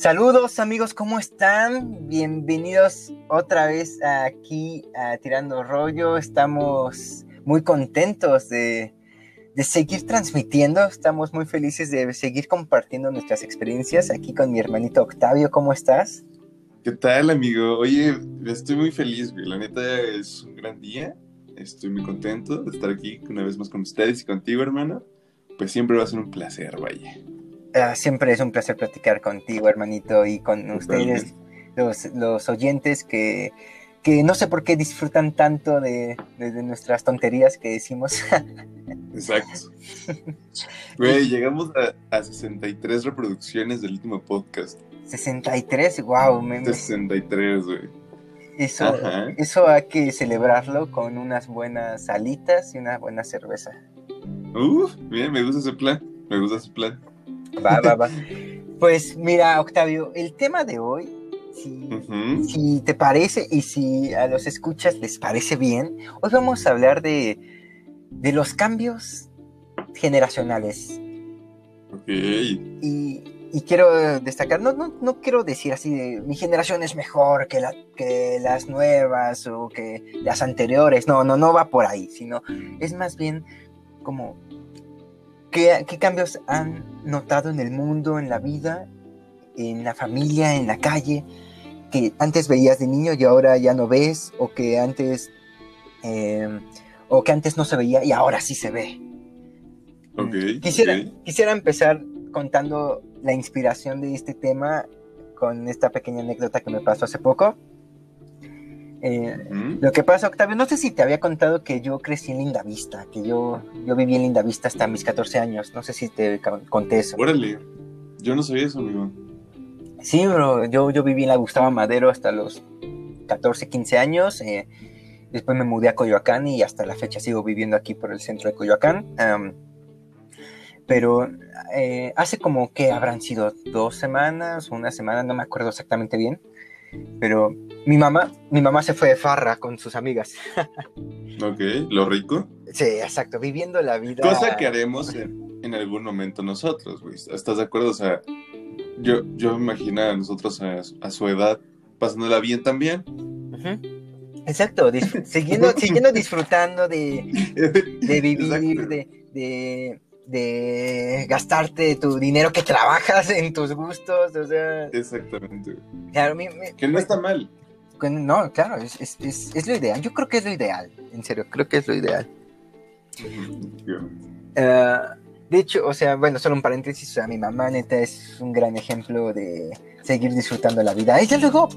Saludos amigos, ¿cómo están? Bienvenidos otra vez aquí a Tirando Rollo. Estamos muy contentos de, seguir transmitiendo. Estamos muy felices de seguir compartiendo nuestras experiencias aquí con mi hermanito Octavio. ¿Cómo estás? ¿Qué tal, amigo? Oye, estoy muy feliz, güey. La neta es un gran día. Estoy muy contento de estar aquí una vez más con ustedes y contigo, hermano. Pues siempre va a ser un placer, vaya. Ah, siempre es un placer platicar contigo, hermanito, y con ustedes, los, oyentes que, no sé por qué disfrutan tanto de, nuestras tonterías que decimos. Exacto. Güey, llegamos a, 63 reproducciones del último podcast. 63, wow. 63, güey. Eso, eso hay que celebrarlo con unas buenas alitas y una buena cerveza. Uf, bien, me gusta ese plan. Me gusta ese plan. Va, va, va. Pues mira, Octavio, el tema de hoy, si, te parece y si a los escuchas les parece bien, hoy vamos a hablar de, los cambios generacionales. Ok. Y, quiero destacar, no, no, no, quiero decir así de mi generación es mejor que, la, que las nuevas o que las anteriores, no, no, no va por ahí, sino es más bien como ¿Qué, cambios han notado en el mundo, en la vida, en la familia, en la calle, que antes veías de niño y ahora ya no ves, o que antes, em, o que antes no se veía y ahora sí se ve? quisiera, quisiera empezar contando la inspiración de este tema con esta pequeña anécdota que me pasó hace poco. Eh, lo que pasa, Octavio, no sé si te había contado que yo crecí en Lindavista, que yo, yo viví en Lindavista hasta mis 14 años. No sé si te conté eso. Órale, yo no sabía eso, amigo. Sí, bro, yo, yo viví en la Gustavo Madero hasta los 14, 15 años. Eh, después me mudé a Coyoacán y hasta la fecha sigo viviendo aquí por el centro de Coyoacán. pero eh, hace como que habrán sido dos semanas, una semana, no me acuerdo exactamente bien pero mi mamá, mi mamá se fue de farra con sus amigas. ok, lo rico. Sí, exacto, viviendo la vida. Cosa que haremos en, algún momento nosotros, güey. ¿Estás de acuerdo? O sea, yo, yo me imagino a nosotros a, su edad pasándola bien también. Exacto, siguiendo, siguiendo disfrutando de, de vivir, de de gastarte tu dinero que trabajas en tus gustos, o sea... Exactamente. que no está mal. No, claro, es, lo ideal. Yo creo que es lo ideal, en serio, creo que es lo ideal. Eh, de hecho, o sea, bueno, solo un paréntesis, o sea, mi mamá neta es un gran ejemplo de seguir disfrutando la vida. Ella luego,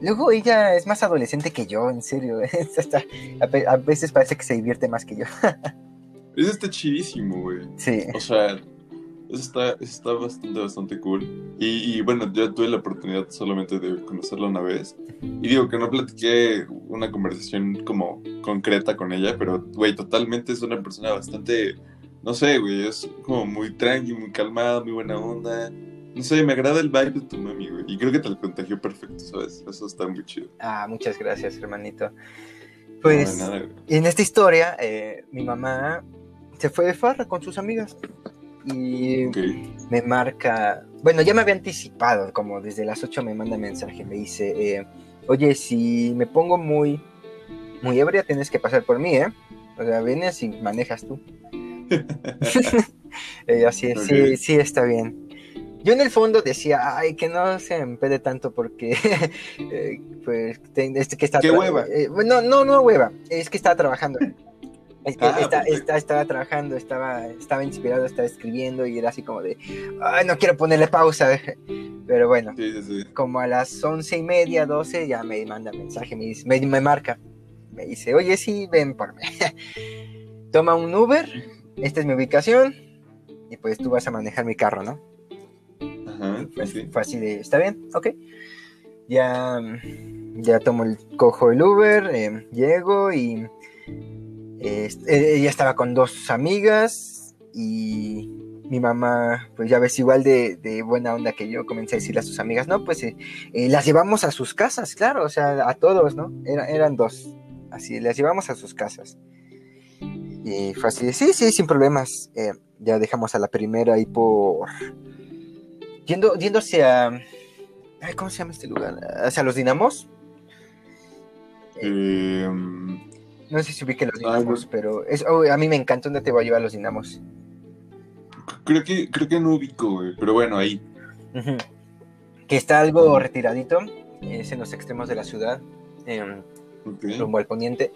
luego ella es más adolescente que yo, en serio. a veces parece que se divierte más que yo. Eso está chidísimo, güey. Sí. O sea, eso está, está bastante, bastante cool. Y, bueno, yo tuve la oportunidad solamente de conocerla una vez. Y digo que no platiqué una conversación como concreta con ella, pero, güey, totalmente es una persona bastante, no sé, güey, es como muy tranqui, muy calmada, muy buena onda. No sé, me agrada el vibe de tu mami, güey. Y creo que te lo contagió perfecto, ¿sabes? Eso está muy chido. Ah, muchas gracias, hermanito. Pues, en esta historia, eh, mi mamá se fue de farra con sus amigas. Y me marca, bueno, ya me había anticipado, como desde las 8 me manda mensaje, me dice, eh, oye, si me pongo muy, muy ebria, tienes que pasar por mí, ¿eh? O sea, vienes y manejas tú. eh, así sí, sí, está bien. Yo en el fondo decía, ay, que no se empede tanto porque, eh, pues, este que está... ¿Qué hueva? Eh, no, no, no hueva, es que estaba trabajando. Es que ah, estaba trabajando, estaba, estaba inspirado, estaba escribiendo y era así como de, ay, no quiero ponerle pausa. Pero bueno, como a las once y media, doce, ya me manda mensaje, me, dice, me, marca. Me dice, oye, sí, ven por mí. Toma un Uber, esta es mi ubicación y pues tú vas a manejar mi carro, ¿no? Ajá, fue, así de, ¿está bien? Ok. Ya, ya tomo el, cojo el Uber, eh, llego y este, ella estaba con dos amigas y mi mamá, pues ya ves, igual de, buena onda que yo, comencé a decirle a sus amigas, no, pues eh, eh, las llevamos a sus casas, claro, o sea, a todos, ¿no? eran dos, así, las llevamos a sus casas. Y fue así, sí, sí, sin problemas. Eh, ya dejamos a la primera ahí por... Yendo, yéndose a... Ay, ¿Cómo se llama este lugar? ¿Hacia los dinamos? No sé si ubique los Ah, dinamos, pero es, oh, a mí me encanta dónde te voy a llevar los dinamos. creo que creo que no ubico, güey. Pero bueno, ahí. Que está algo retiradito, es en los extremos de la ciudad, em, rumbo al poniente.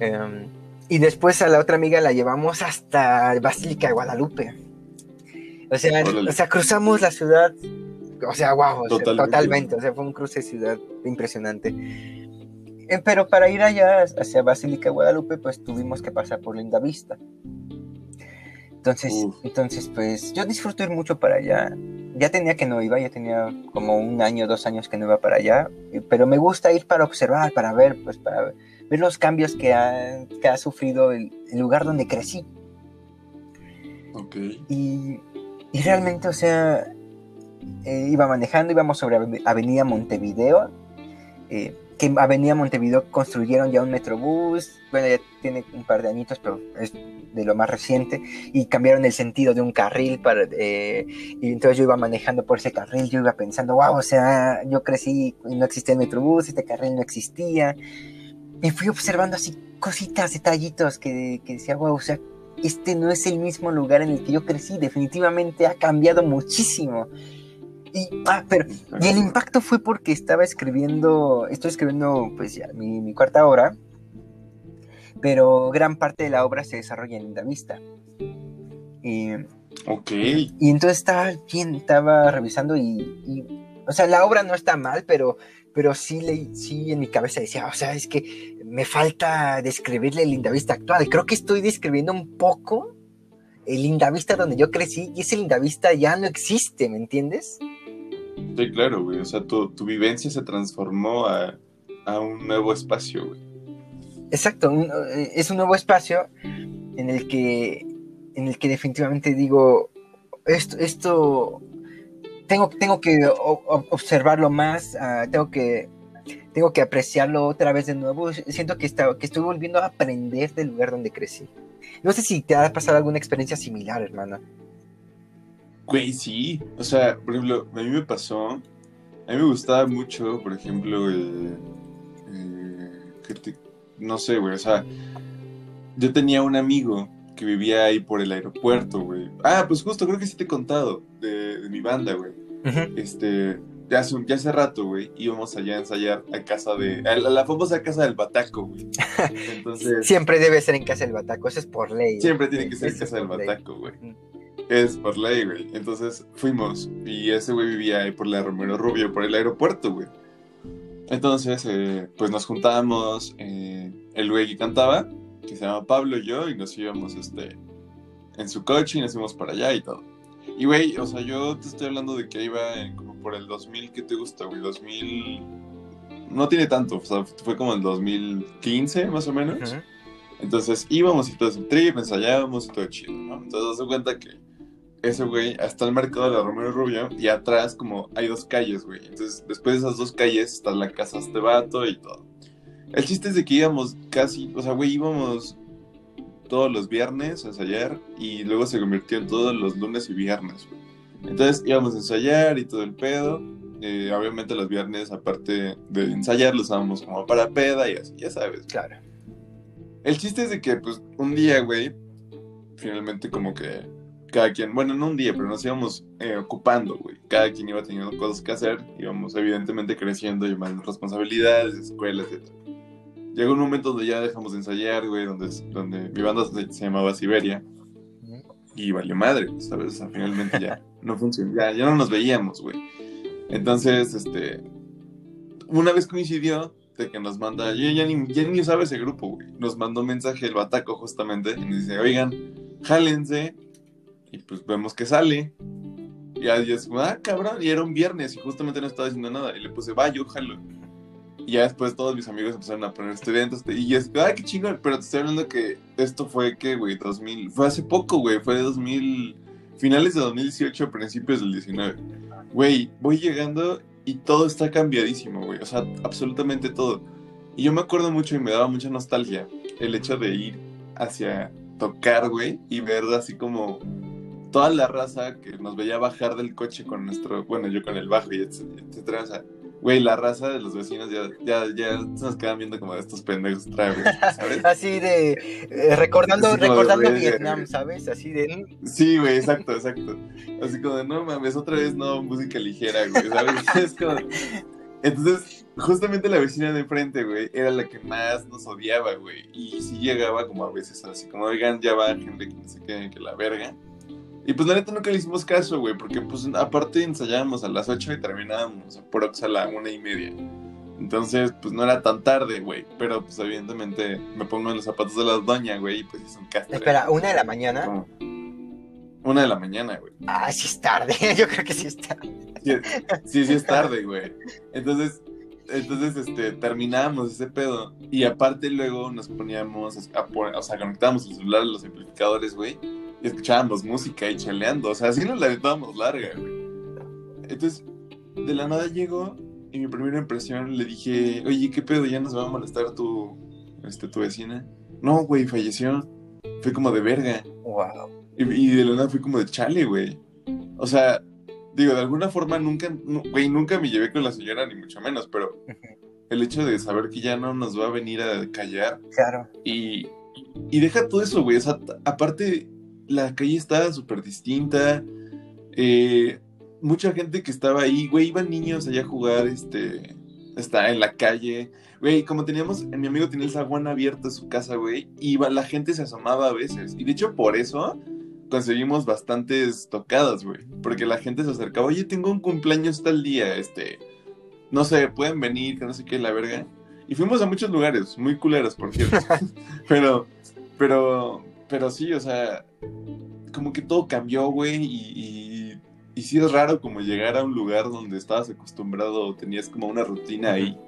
Em, y después a la otra amiga la llevamos hasta Basílica de Guadalupe. O sea, Órale. o sea cruzamos la ciudad, o sea, wow, o sea, Totalmente. totalmente. O sea, fue un cruce de ciudad impresionante. Eh, pero para ir allá hacia Basílica de Guadalupe, pues tuvimos que pasar por Linda Vista. Entonces, Uf. entonces, pues yo disfruto ir mucho para allá. Ya tenía que no iba, ya tenía como un año, dos años que no iba para allá, eh, pero me gusta ir para observar, para ver, pues para ver los cambios que ha, que ha sufrido el, el lugar donde crecí. Ok. Y, y realmente, o sea, eh, iba manejando, íbamos sobre Ave- Avenida Montevideo, eh, que Avenida Montevideo construyeron ya un metrobús, bueno, ya tiene un par de añitos, pero es de lo más reciente, y cambiaron el sentido de un carril, para, eh, y entonces yo iba manejando por ese carril, yo iba pensando, wow, o sea, yo crecí y no existía el metrobús, este carril no existía, y fui observando así cositas, detallitos que, que decía, wow, o sea, este no es el mismo lugar en el que yo crecí, definitivamente ha cambiado muchísimo. Y, pero, y el impacto fue porque estaba escribiendo, estoy escribiendo pues ya mi, mi cuarta obra, pero gran parte de la obra se desarrolla en Linda Vista. Y, Ok. y entonces estaba bien, estaba revisando y, y, o sea, la obra no está mal, pero, pero sí, le, sí en mi cabeza decía, o sea, es que me falta describirle el Lindavista actual. Creo que estoy describiendo un poco el Lindavista donde yo crecí y ese Lindavista ya no existe, ¿me entiendes? Sí, claro, güey. O sea, tu, tu vivencia se transformó a, a un nuevo espacio, güey. Exacto, eh, es un nuevo espacio en el que, en el que definitivamente digo, esto, esto tengo, tengo que observarlo más, ah, tengo que tengo que apreciarlo otra vez de nuevo. Siento que, está, que estoy volviendo a aprender del lugar donde crecí. No sé si te ha pasado alguna experiencia similar, hermana. Güey, sí. O sea, por ejemplo, a mí me pasó. A mí me gustaba mucho, por ejemplo, el. eh, que te- no sé, güey. O sea, yo tenía un amigo que vivía ahí por el aeropuerto, güey. Ah, pues justo, creo que sí te he contado de, de mi banda, güey. Este. Ya hace, ya hace rato, güey, íbamos allá a ensayar a casa de. A la, la famosa casa del Bataco, güey. Entonces. Siempre debe ser en casa del Bataco, eso es por ley. Siempre tiene que ser es casa del ley. Bataco, güey. Es por ley, güey. Entonces fuimos y ese güey vivía ahí por la Romero Rubio, por el aeropuerto, güey. Entonces, eh, pues nos juntábamos, eh, el güey que cantaba, que se llama Pablo y yo, y nos íbamos este, en su coche y nos fuimos para allá y todo. Y, güey, o sea, yo te estoy hablando de que iba en- como por el 2000, ¿qué te gusta, güey? 2000... No tiene tanto, o sea, fue como el 2015, más o menos. Entonces íbamos y todo ese trip, ensayábamos y todo chido, ¿no? Entonces se cuenta que ese güey está el mercado de la Romero Rubio y atrás como hay dos calles, güey. Entonces después de esas dos calles está la casa de este vato y todo. El chiste es de que íbamos casi, o sea, güey, íbamos todos los viernes a ensayar y luego se convirtió en todos los lunes y viernes, güey. Entonces íbamos a ensayar y todo el pedo. Eh, obviamente los viernes, aparte de ensayar, los usábamos como para peda y así, ya sabes. Claro. El chiste es de que, pues, un día, güey, finalmente como que cada quien, bueno, no un día, pero nos íbamos eh, ocupando, güey. Cada quien iba teniendo cosas que hacer, íbamos evidentemente creciendo y más responsabilidades, escuelas, etc. Llegó un momento donde ya dejamos de ensayar, güey, donde, donde mi banda se, se llamaba Siberia y valió madre, ¿sabes? O sea, finalmente ya no funcionó, ya, ya no nos veíamos, güey. Entonces, este, una vez coincidió de que nos manda, yo ya ni, ya ni usaba ese grupo, güey. Nos mandó un mensaje el Bataco justamente y nos dice, oigan, jálense. Y pues vemos que sale. Y ahí es ah, cabrón, y era un viernes y justamente no estaba diciendo nada. Y le puse, va, yo jalo. Y ya después todos mis amigos empezaron a poner estudiantes. Y es, ah, qué chingón. Pero te estoy hablando que esto fue que, güey, 2000. Fue hace poco, güey. Fue de 2000. Finales de 2018, principios del 19. Güey, voy llegando y todo está cambiadísimo, güey. O sea, absolutamente todo. Y yo me acuerdo mucho y me daba mucha nostalgia el hecho de ir hacia tocar, güey, y ver así como toda la raza que nos veía bajar del coche con nuestro, bueno, yo con el bajo y etcétera, o sea, güey, la raza de los vecinos ya, ya, ya nos quedan viendo como de estos pendejos otra vez, ¿sabes? Así de, eh, recordando, recordando Vietnam, ¿sabes? Así de... Sí, güey, exacto, exacto. Así como de, no mames, otra vez no, música ligera, güey, ¿sabes? Es como... Entonces, justamente la vecina de enfrente, güey, era la que más nos odiaba, güey. Y sí llegaba como a veces así, como, oigan, ya va gente que no se quede que la verga. Y pues la neta nunca le hicimos caso, güey, porque pues aparte ensayábamos a las 8 y terminábamos a prox a la una y media. Entonces, pues no era tan tarde, güey. Pero pues evidentemente me pongo en los zapatos de la doña, güey, y pues es un castre. Espera, ¿una de la mañana? Una de la mañana, güey. Ah, sí es tarde, yo creo que sí es tarde. Sí, sí, es tarde, güey. Entonces, entonces, este, terminábamos ese pedo. Y aparte luego nos poníamos a, o sea, conectábamos el celular a los amplificadores, güey y escuchábamos música y chaleando. O sea, así nos la aventábamos larga, güey. Entonces, de la nada llegó y mi primera impresión le dije, oye, ¿qué pedo? ¿Ya nos va a molestar tu, este, tu vecina? No, güey, falleció. Fue como de verga. Wow. Y, de la nada fue como de chale, güey. O sea, digo, de alguna forma nunca, güey, nunca me llevé con la señora, ni mucho menos, pero el hecho de saber que ya no nos va a venir a callar. Claro. Y, y deja todo eso, güey. O sea, aparte, la calle estaba súper distinta. Eh, mucha gente que estaba ahí, güey, iban niños allá a jugar, este, está en la calle. Güey, como teníamos, mi amigo tenía el zaguán abierto en su casa, güey, y la gente se asomaba a veces. Y de hecho, por eso conseguimos bastantes tocadas, güey. Porque la gente se acercaba, oye, tengo un cumpleaños tal día, este, no sé, pueden venir, que no sé qué, la verga. Y fuimos a muchos lugares, muy culeros, por cierto. pero, pero, pero sí, o sea, como que todo cambió, güey, y, y, sí es raro como llegar a un lugar donde estabas acostumbrado, tenías como una rutina ahí.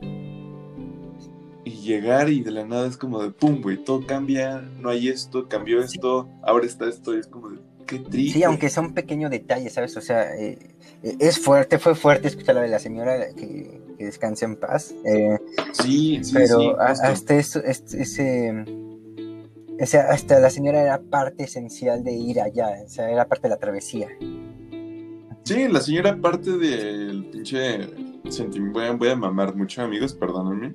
Y llegar y de la nada es como de pum, güey, todo cambia, no hay esto, cambió esto, ahora está esto, y es como de qué triste. Sí, aunque sea un pequeño detalle, ¿sabes? O sea, eh, eh, es fuerte, fue fuerte escuchar lo de la señora que, que descanse en paz. Eh, sí, sí, pero sí, hasta eso, ese o sea, hasta la señora era parte esencial de ir allá, o sea, era parte de la travesía. Sí, la señora parte del pinche sentimiento, voy a mamar mucho amigos, perdónenme,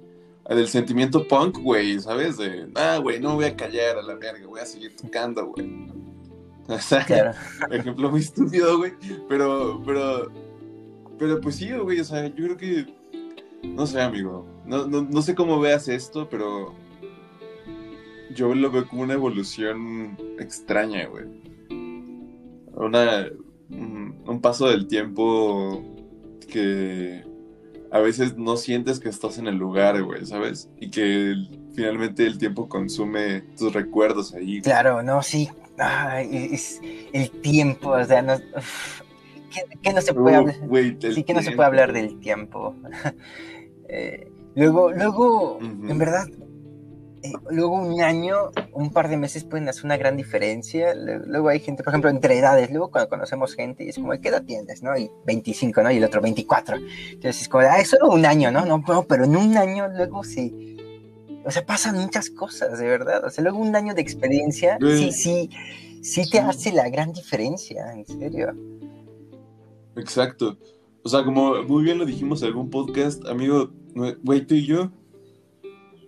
del sentimiento punk, güey, ¿sabes? De, ah, güey, no voy a callar a la verga, voy a seguir tocando, güey. O sea, claro. ejemplo muy estúpido, güey, pero, pero, pero pues sí, güey, o sea, yo creo que, no sé, amigo, no, no, no sé cómo veas esto, pero yo lo veo como una evolución extraña, güey. Una, un, paso del tiempo que a veces no sientes que estás en el lugar, güey, ¿sabes? Y que finalmente el tiempo consume tus recuerdos ahí. Claro, no, sí. es el tiempo, o sea, no, ¿qué, no se puede hablar? sí, que no se puede hablar del tiempo. Eh, luego, luego, en verdad, eh, luego un año, un par de meses pueden hacer una gran diferencia. Luego hay gente, por ejemplo, entre edades, luego cuando conocemos gente y es como, ¿qué edad tienes? ¿no? Y 25, ¿no? Y el otro 24. Entonces es como, ah, es solo un año, ¿no? No, no pero en un año luego sí. O sea, pasan muchas cosas, de verdad. O sea, luego un año de experiencia, sí, sí, sí te hace la gran diferencia, en serio. Exacto. O sea, como muy bien lo dijimos en algún podcast, amigo, güey, tú y yo,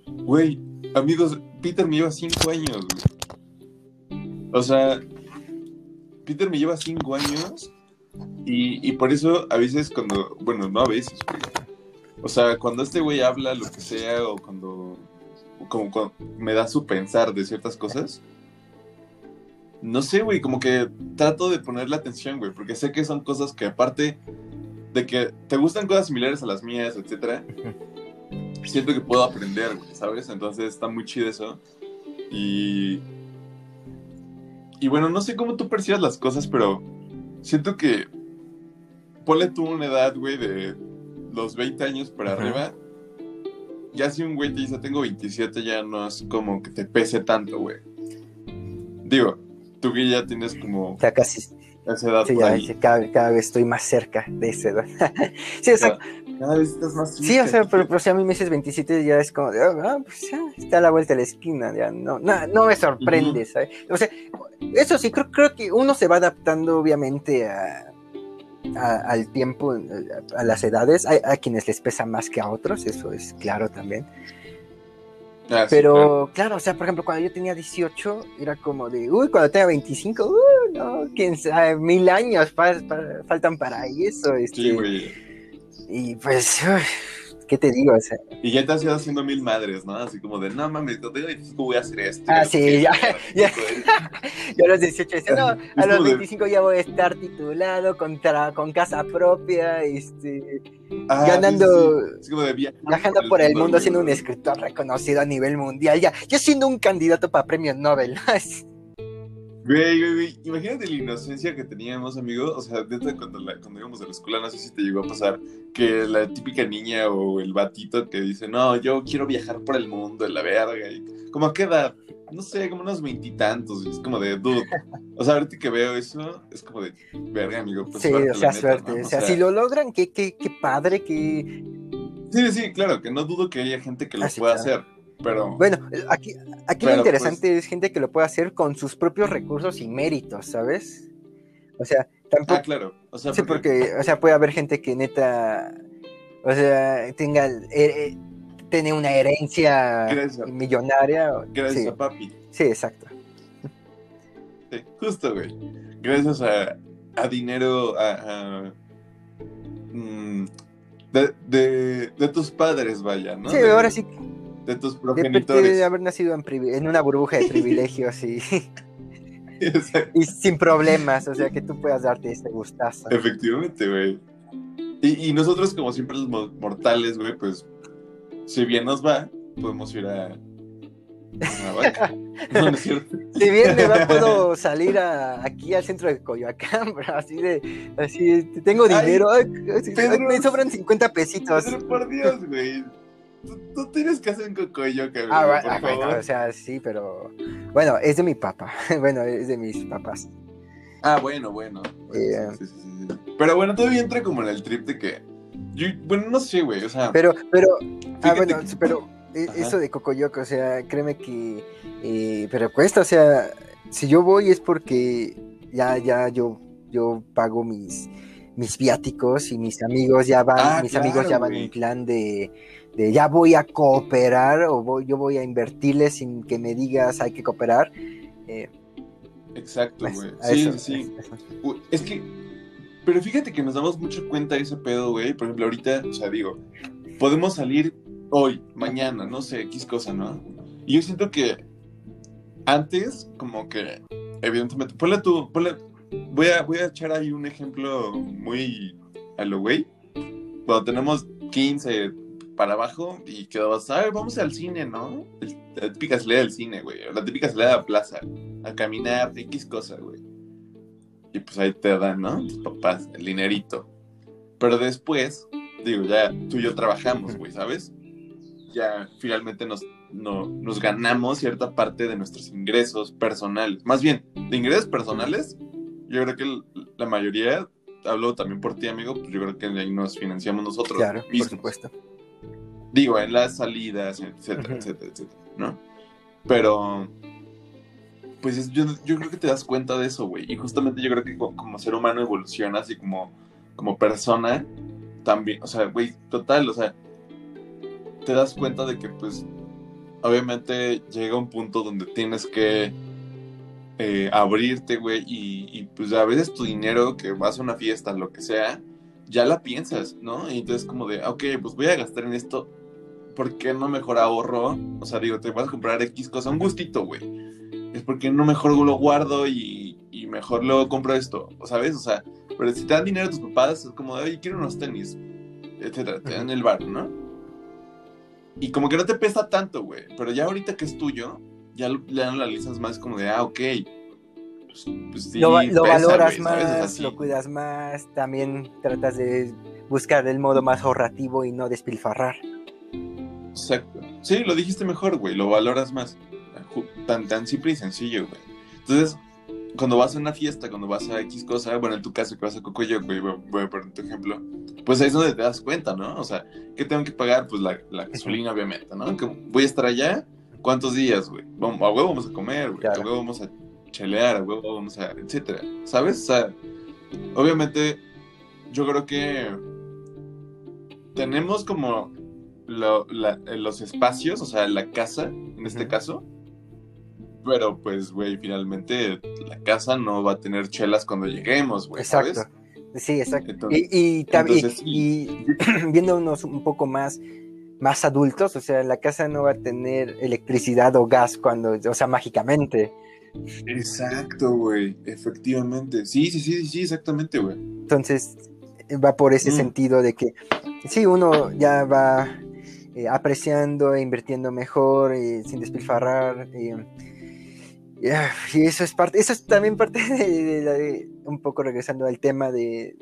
güey, Amigos, Peter me lleva cinco años, O sea, Peter me lleva cinco años y, por eso a veces cuando, bueno, no a veces, güey. O sea, cuando este güey habla lo que sea o cuando, como cuando me da su pensar de ciertas cosas, no sé, güey, como que trato de ponerle atención, güey, porque sé que son cosas que aparte de que te gustan cosas similares a las mías, etcétera, siento que puedo aprender, güey, ¿sabes? Entonces está muy chido eso. Y. Y bueno, no sé cómo tú percibas las cosas, pero siento que. Ponle tú una edad, güey, de los 20 años para arriba. Ya si un güey te dice tengo 27, ya no es como que te pese tanto, güey. Digo, tú que ya tienes como. Ya casi. Esa edad. Sí, por ya, ahí. sí, cada, cada vez estoy más cerca de esa edad. sí, o sea, Cada vez estás más sí, o sea, pero, pero si a mí me dices 27 ya es como de, ah, pues ya está a la vuelta de la esquina, ya no, no, no me sorprende, ¿sabes? O sea, eso sí, creo, creo que uno se va adaptando obviamente a, a- al tiempo, a, a las edades, hay a quienes les pesa más que a otros, eso es claro también. Ah, sí, Pero claro. claro. o sea, por ejemplo, cuando yo tenía 18, era como de, uy, cuando tenga 25, uy, no, quién sabe, mil años fa- fa- faltan para eso. Este, Sí, y pues, uy, ¿qué te digo? O sea, Y ya te has ido haciendo mil madres, ¿no? Así como de, no mames, no tengo 25, voy a hacer esto. Ah, sí, ya, y ya. yo a los 18 decía, no, a los como de- 25 ya voy a estar titulado, con, tra- con casa propia, este, Ah, sí, sí, como de viajar viajando por el mundo güey, siendo un escritor reconocido a nivel mundial, ya, ya siendo un candidato para premio Nobel. Güey, güey, güey, imagínate la inocencia que teníamos, amigo. O sea, neta, cuando, la- cuando íbamos a la escuela, no sé si te llegó a pasar que la típica niña o el batito que dice, no, yo quiero viajar por el mundo, en la verga. Y, como a qué edad, no sé, como unos veintitantos. y Es como de, dude. O sea, ahorita que veo eso, es como de, verga, amigo. Pues sí, suerte, o sea, neta, suerte. ¿no? O sea, si lo logran, qué, qué, qué padre, que Sí, sí, claro, que no dudo que haya gente que lo Ah, sí, pueda claro. hacer. Pero, Bueno, aquí, aquí Pero, lo interesante es gente que lo puede hacer con sus propios recursos y méritos, ¿sabes? O sea, tampoco... ah, claro. O sea, sí, porque, o sea, puede haber gente que neta, o sea, tenga, eh, eh, tiene una herencia Gracias. millonaria. gracias sí, a papi. sí, exacto. Sí, justo, güey. Gracias a, a dinero, a, a, mm, de, de, de tus padres, vaya, ¿no? sí, de, ahora sí, De tus progenitores. de haber nacido en, una burbuja de privilegios y, sin problemas, o sea, que tú puedas darte este gustazo. Efectivamente, güey. Y, y nosotros, como siempre, los mo- mortales, güey, pues, si bien nos va, podemos ir a. a vaca. no, no es cierto. Si bien me va, puedo salir a- aquí al centro de Coyoacán, bro, así de, así, de, tengo dinero, ay, así, Pedro. ay, me sobran 50 pesitos. Pedro, por Dios, güey. Tú, tú tienes que hacer un cocoyoca, güey, Ah, por ah, favor. bueno, o sea, sí, pero bueno, es de mi papá, bueno, es de mis papás. Ah, bueno, bueno. Eh, Sí, sí, sí. Pero bueno, todavía entra como en el trip de que. Yo, bueno, no sé, güey. O sea, Pero, pero, ah, bueno, que- pero e- Ajá. eso de Cocoyoco, o sea, créeme que, eh, pero cuesta, o sea, si yo voy es porque ya, ya, yo, yo pago mis, mis viáticos y mis amigos ya van, Ah, mis claro, amigos ya van en plan de, de ya voy a cooperar o voy, yo voy a invertirle sin que me digas hay que cooperar. eh, exacto, güey. Sí, eso, sí, eso. Es que. Pero fíjate que nos damos mucho cuenta de ese pedo, güey. Por ejemplo, ahorita, o sea, digo, podemos salir hoy, mañana, no sé, X cosa, ¿no? Y yo siento que antes, como que, evidentemente, ponle tú, ponle. Voy a, voy a echar ahí un ejemplo muy a lo güey. Cuando tenemos 15 para abajo y que vas, a ver, vamos al cine, ¿no? La típica salida del cine, güey. La típica salida a la plaza. A caminar, X cosa, güey. Y pues ahí te dan, ¿no? Tus papás, el dinerito. Pero después, digo, ya tú y yo trabajamos, güey, ¿sabes? Ya finalmente nos, no- nos ganamos cierta parte de nuestros ingresos personales. Más bien, de ingresos personales, yo creo que la mayoría, hablo también por ti, amigo, pues yo creo que ahí nos financiamos nosotros Claro, por mismos. supuesto. Digo, en las salidas, etcétera, etcétera, etcétera, ¿no? Pero, pues es- yo, yo creo que te das cuenta de eso, güey. Y justamente yo creo que co- como, ser humano evolucionas y como, como persona también, o sea, güey, total, o sea, te das cuenta de que, pues, obviamente llega un punto donde tienes que eh, abrirte, güey, y, y, pues a veces tu dinero que vas a una fiesta, lo que sea, ya la piensas, ¿no? Y entonces como de, ok, pues voy a gastar en esto, ¿por qué no mejor ahorro? O sea, digo, te vas a comprar X cosa, un gustito, güey. Es porque no mejor lo guardo y, y mejor luego compro esto, ¿sabes? O sea, pero si te dan dinero tus papás, es como oye, quiero unos tenis, etcétera, te dan el bar, ¿no? Y como que no te pesa tanto, güey. Pero ya ahorita que es tuyo, ya lo, ya lo analizas más como de, ah, ok. Pues, pues sí, lo, va- lo pesa, valoras más, lo cuidas más, también tratas de buscar el modo más ahorrativo y no despilfarrar. Exacto. Sí, lo dijiste mejor, güey. Lo valoras más. Tan, tan simple y sencillo, güey. Entonces, cuando vas a una fiesta, cuando vas a X cosa, bueno, en tu caso que vas a Cocoyo, güey, voy, poner tu ejemplo, pues ahí es donde te das cuenta, ¿no? O sea, ¿qué tengo que pagar? Pues la, la gasolina, obviamente, ¿no? Que voy a estar allá, ¿cuántos días, güey? Vamos, a huevo vamos a comer, güey, a huevo vamos a chelear, a huevo vamos a, etcétera, ¿sabes? O sea, obviamente, yo creo que tenemos como lo, la, los espacios, o sea, la casa, en este caso, pero pues, güey, finalmente la casa no va a tener chelas cuando lleguemos, güey. Exacto. Sí, exacto. y, también, y, viéndonos un poco más, más adultos, o sea, la casa no va a tener electricidad o gas cuando, o sea, mágicamente. Exacto, güey, efectivamente. Sí, sí, sí, sí, exactamente, güey. Entonces, va por ese mm. sentido de que, sí, uno ya va eh, apreciando e invirtiendo mejor, eh, sin despilfarrar. Eh, y eso es parte, eso es también parte de, un poco regresando al tema de,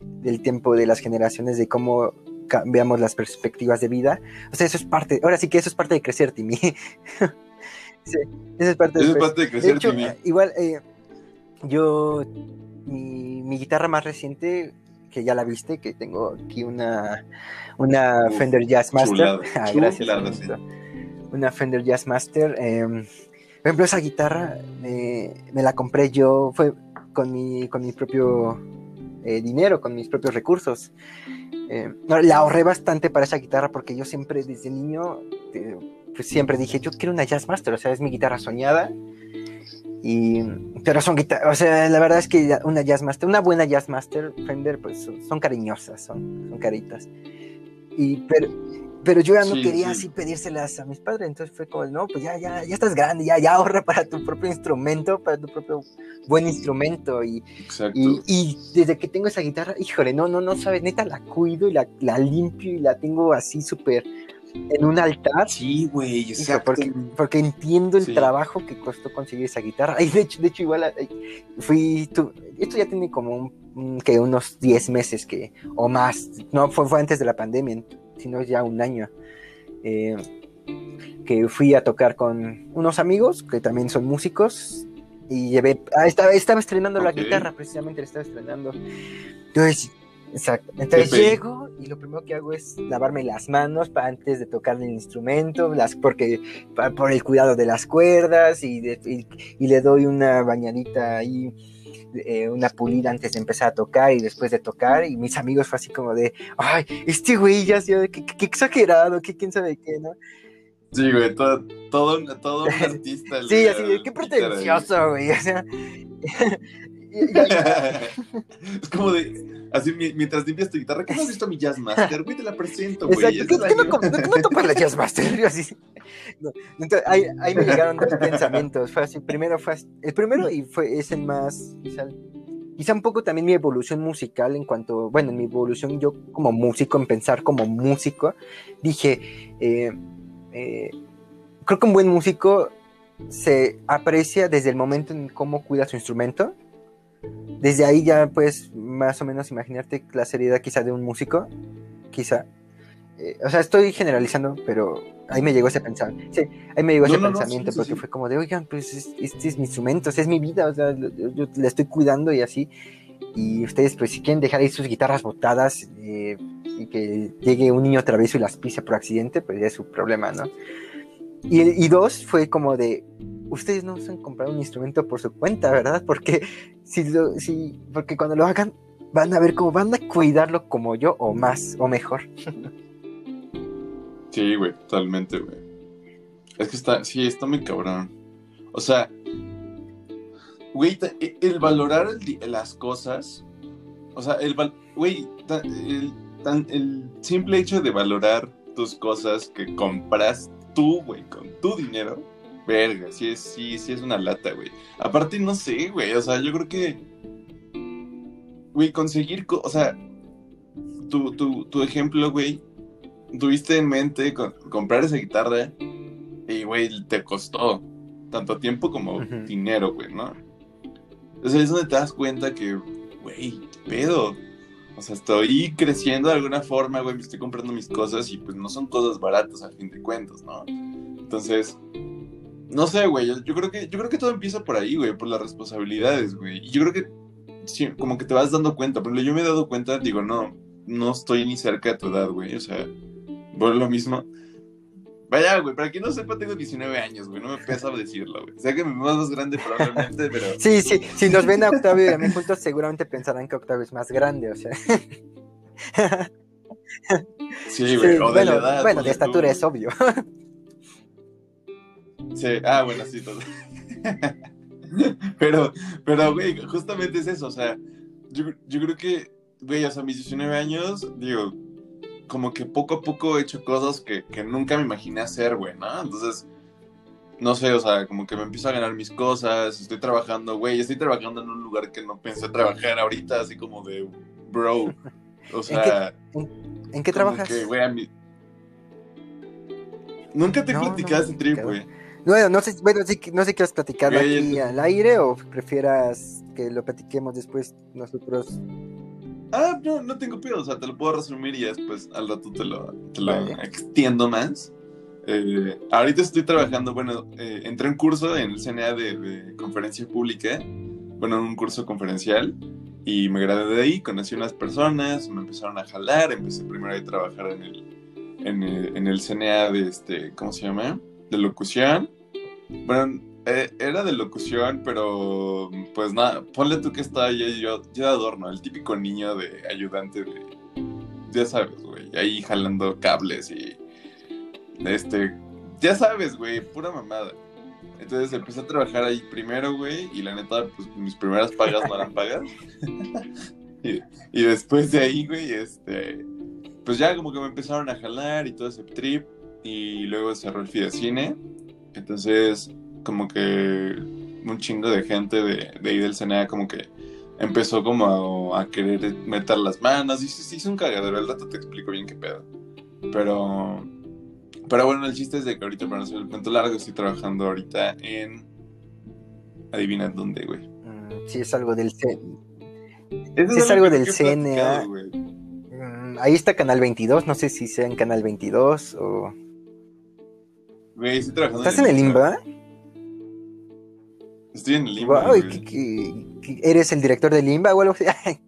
del tiempo de las generaciones, de cómo cambiamos las perspectivas de vida. O sea, eso es parte, ahora sí que eso es parte de crecer, Timmy. sí, eso es parte, de, crecer, Timmy. Igual, eh, yo, mi, mi, guitarra más reciente, que ya la viste, que tengo aquí una, una Fender Jazz Master. ah, gracias. Una Fender Jazz Master. Eh, por ejemplo, esa guitarra me, la compré yo, fue con mi, con mi propio eh, dinero, con mis propios recursos. Eh, la ahorré bastante para esa guitarra porque yo siempre desde niño, eh, pues siempre dije, yo quiero una Jazz Master, o sea, es mi guitarra soñada. Y, pero son guitarras, o sea, la verdad es que una Jazz Master, una buena Jazz Master Fender, pues son, cariñosas, son, son caritas. Y, pero, pero yo ya no quería así pedírselas a mis padres, entonces fue como, no, pues ya, ya, ya estás grande, ya, ya ahorra para tu propio instrumento, para tu propio buen instrumento. Y, y, y, desde que tengo esa guitarra, híjole, no, no, no sabes, neta la cuido y la, la limpio y la tengo así súper en un altar. Sí, güey, exacto. Porque, porque, entiendo el trabajo que costó conseguir esa guitarra. Y de hecho, de hecho igual fui, esto ya tiene como un, que unos 10 meses que, o más, no, fue, fue antes de la pandemia sino ya un año, eh, que fui a tocar con unos amigos que también son músicos y llevé, ah, estaba, estaba estrenando la guitarra, precisamente la estaba estrenando. Entonces, exacto. Entonces llego y lo primero que hago es lavarme las manos para, antes de tocar el instrumento, las, porque por el cuidado de las cuerdas y, y le doy una bañadita ahí eh, una pulida antes de empezar a tocar y después de tocar. Y mis amigos fue así como de, ay, este güey ya, qué, qué, exagerado, qué quién sabe qué, ¿no? Sí, güey, todo, todo, todo un artista. sí, así de, qué pretencioso, güey, o sea. es como de, Así mientras limpias tu guitarra, ¿qué has visto mi Jazz Master? Güey, te la presento, güey. Exacto, ¿qué, no, no, topas la Jazz Master? así. Entonces, ahí, ahí, me llegaron dos pensamientos. Fue así, primero fue el primero y fue es el más, quizá, quizá un poco también mi evolución musical en cuanto, bueno, en mi evolución yo como músico, en pensar como músico, dije, eh, eh, creo que un buen músico se aprecia desde el momento en cómo cuida su instrumento desde ahí ya puedes más o menos imaginarte la seriedad quizá de un músico, quizá. Eh, o sea, estoy generalizando, pero ahí me llegó ese pensamiento. Sí, ahí me llegó ese pensamiento porque fue como de, oigan, pues este es mi instrumento, es mi vida, o sea, yo, le estoy cuidando y así. Y ustedes, pues si quieren dejar ahí sus guitarras botadas eh, y que llegue un niño travieso y las pise por accidente, pues ya es su problema, ¿no? Y, y dos, fue como de, ustedes no se han comprado un instrumento por su cuenta, ¿verdad? Porque si, si, porque cuando lo hagan van a ver cómo van a cuidarlo como yo o más o mejor. Sí, güey, totalmente, güey. Es que está, sí, está muy cabrón. O sea, güey, e, el valorar las cosas, o sea, el, güey, el, el simple hecho de valorar tus cosas que compras tú, güey, con tu dinero, Verga, sí es, sí, sí es una lata, güey. Aparte, no sé, güey. O sea, yo creo que. Güey, conseguir. O sea, tu, tu, tu ejemplo, güey. Tuviste en mente comprar esa guitarra. Y, güey, te costó tanto tiempo como dinero, güey, ¿no? O sea, es donde te das cuenta que, güey, pedo. O sea, estoy creciendo de alguna forma, güey, me estoy comprando mis cosas y pues no son cosas baratas al fin de cuentas, ¿no? Entonces, no sé, güey, yo, creo que yo creo que todo empieza por ahí, güey, por las responsabilidades, güey. Y yo creo que sí, como que te vas dando cuenta, pero yo me he dado cuenta, digo, no, no estoy ni cerca de tu edad, güey, o sea, por lo mismo. Vaya, güey, para quien no sepa, tengo 19 años, güey, no me pesa decirlo, güey. O sea que me veo más grande probablemente, pero... Sí, sí, si nos ven a Octavio y a mí juntos, seguramente pensarán que Octavio es más grande, o sea... Sí, güey, o de bueno, la edad. bueno, de estatura tú. es obvio. Sí, ah, bueno, sí, todo. pero, pero, güey, justamente es eso, o sea, yo, yo creo que, güey, o sea, mis 19 años, digo, como que poco a poco he hecho cosas que, que nunca me imaginé hacer, güey, ¿no? Entonces, no sé, o sea, como que me empiezo a ganar mis cosas, estoy trabajando, güey, estoy trabajando en un lugar que no pensé trabajar ahorita, así como de, bro, o sea... ¿En qué trabajas? que, güey, a mí- Nunca te No, no platicado me ese trip, güey. Bueno, no sé, bueno, sí, no sé si quieres platicarlo aquí al aire o prefieras que lo platiquemos después nosotros. Ah, no, no tengo pedo, o sea, te lo puedo resumir y después al rato te lo, te lo Vale. extiendo más. Eh, ahorita estoy trabajando, bueno, eh, entré en curso en el CNA de, de conferencia pública, bueno, en un curso conferencial, y me gradué de ahí, conocí unas personas, me empezaron a jalar, empecé primero a trabajar en el, en el, en el CNA de, este, ¿cómo se llama? De locución. Bueno, eh, era de locución, pero pues nada, ponle tú que estaba yo, yo, de adorno, el típico niño de ayudante de, ya sabes, güey, ahí jalando cables y, este, ya sabes, güey, pura mamada. Entonces empecé a trabajar ahí primero, güey, y la neta, pues mis primeras pagas no eran pagas. y, y después de ahí, güey, este, pues ya como que me empezaron a jalar y todo ese trip, y luego cerró el Fidecine. Entonces, como que un chingo de gente de, de ahí del CNA como que empezó como a, a querer meter las manos y se, hizo un cagadero, al rato te explico bien qué pedo. Pero, pero bueno, el chiste es de que ahorita, para no hacer el cuento largo, estoy trabajando ahorita en... Adivina dónde, güey. Mm, sí, es algo del C- Sí, es algo del CNA. mm, ahí está Canal 22, no sé si sea en Canal 22 o... Güey, estoy trabajando ¿Estás en el IMBA? Estoy en el ¿y güey. qué- qué- qué- ¿Eres el director del IMBA o algo así?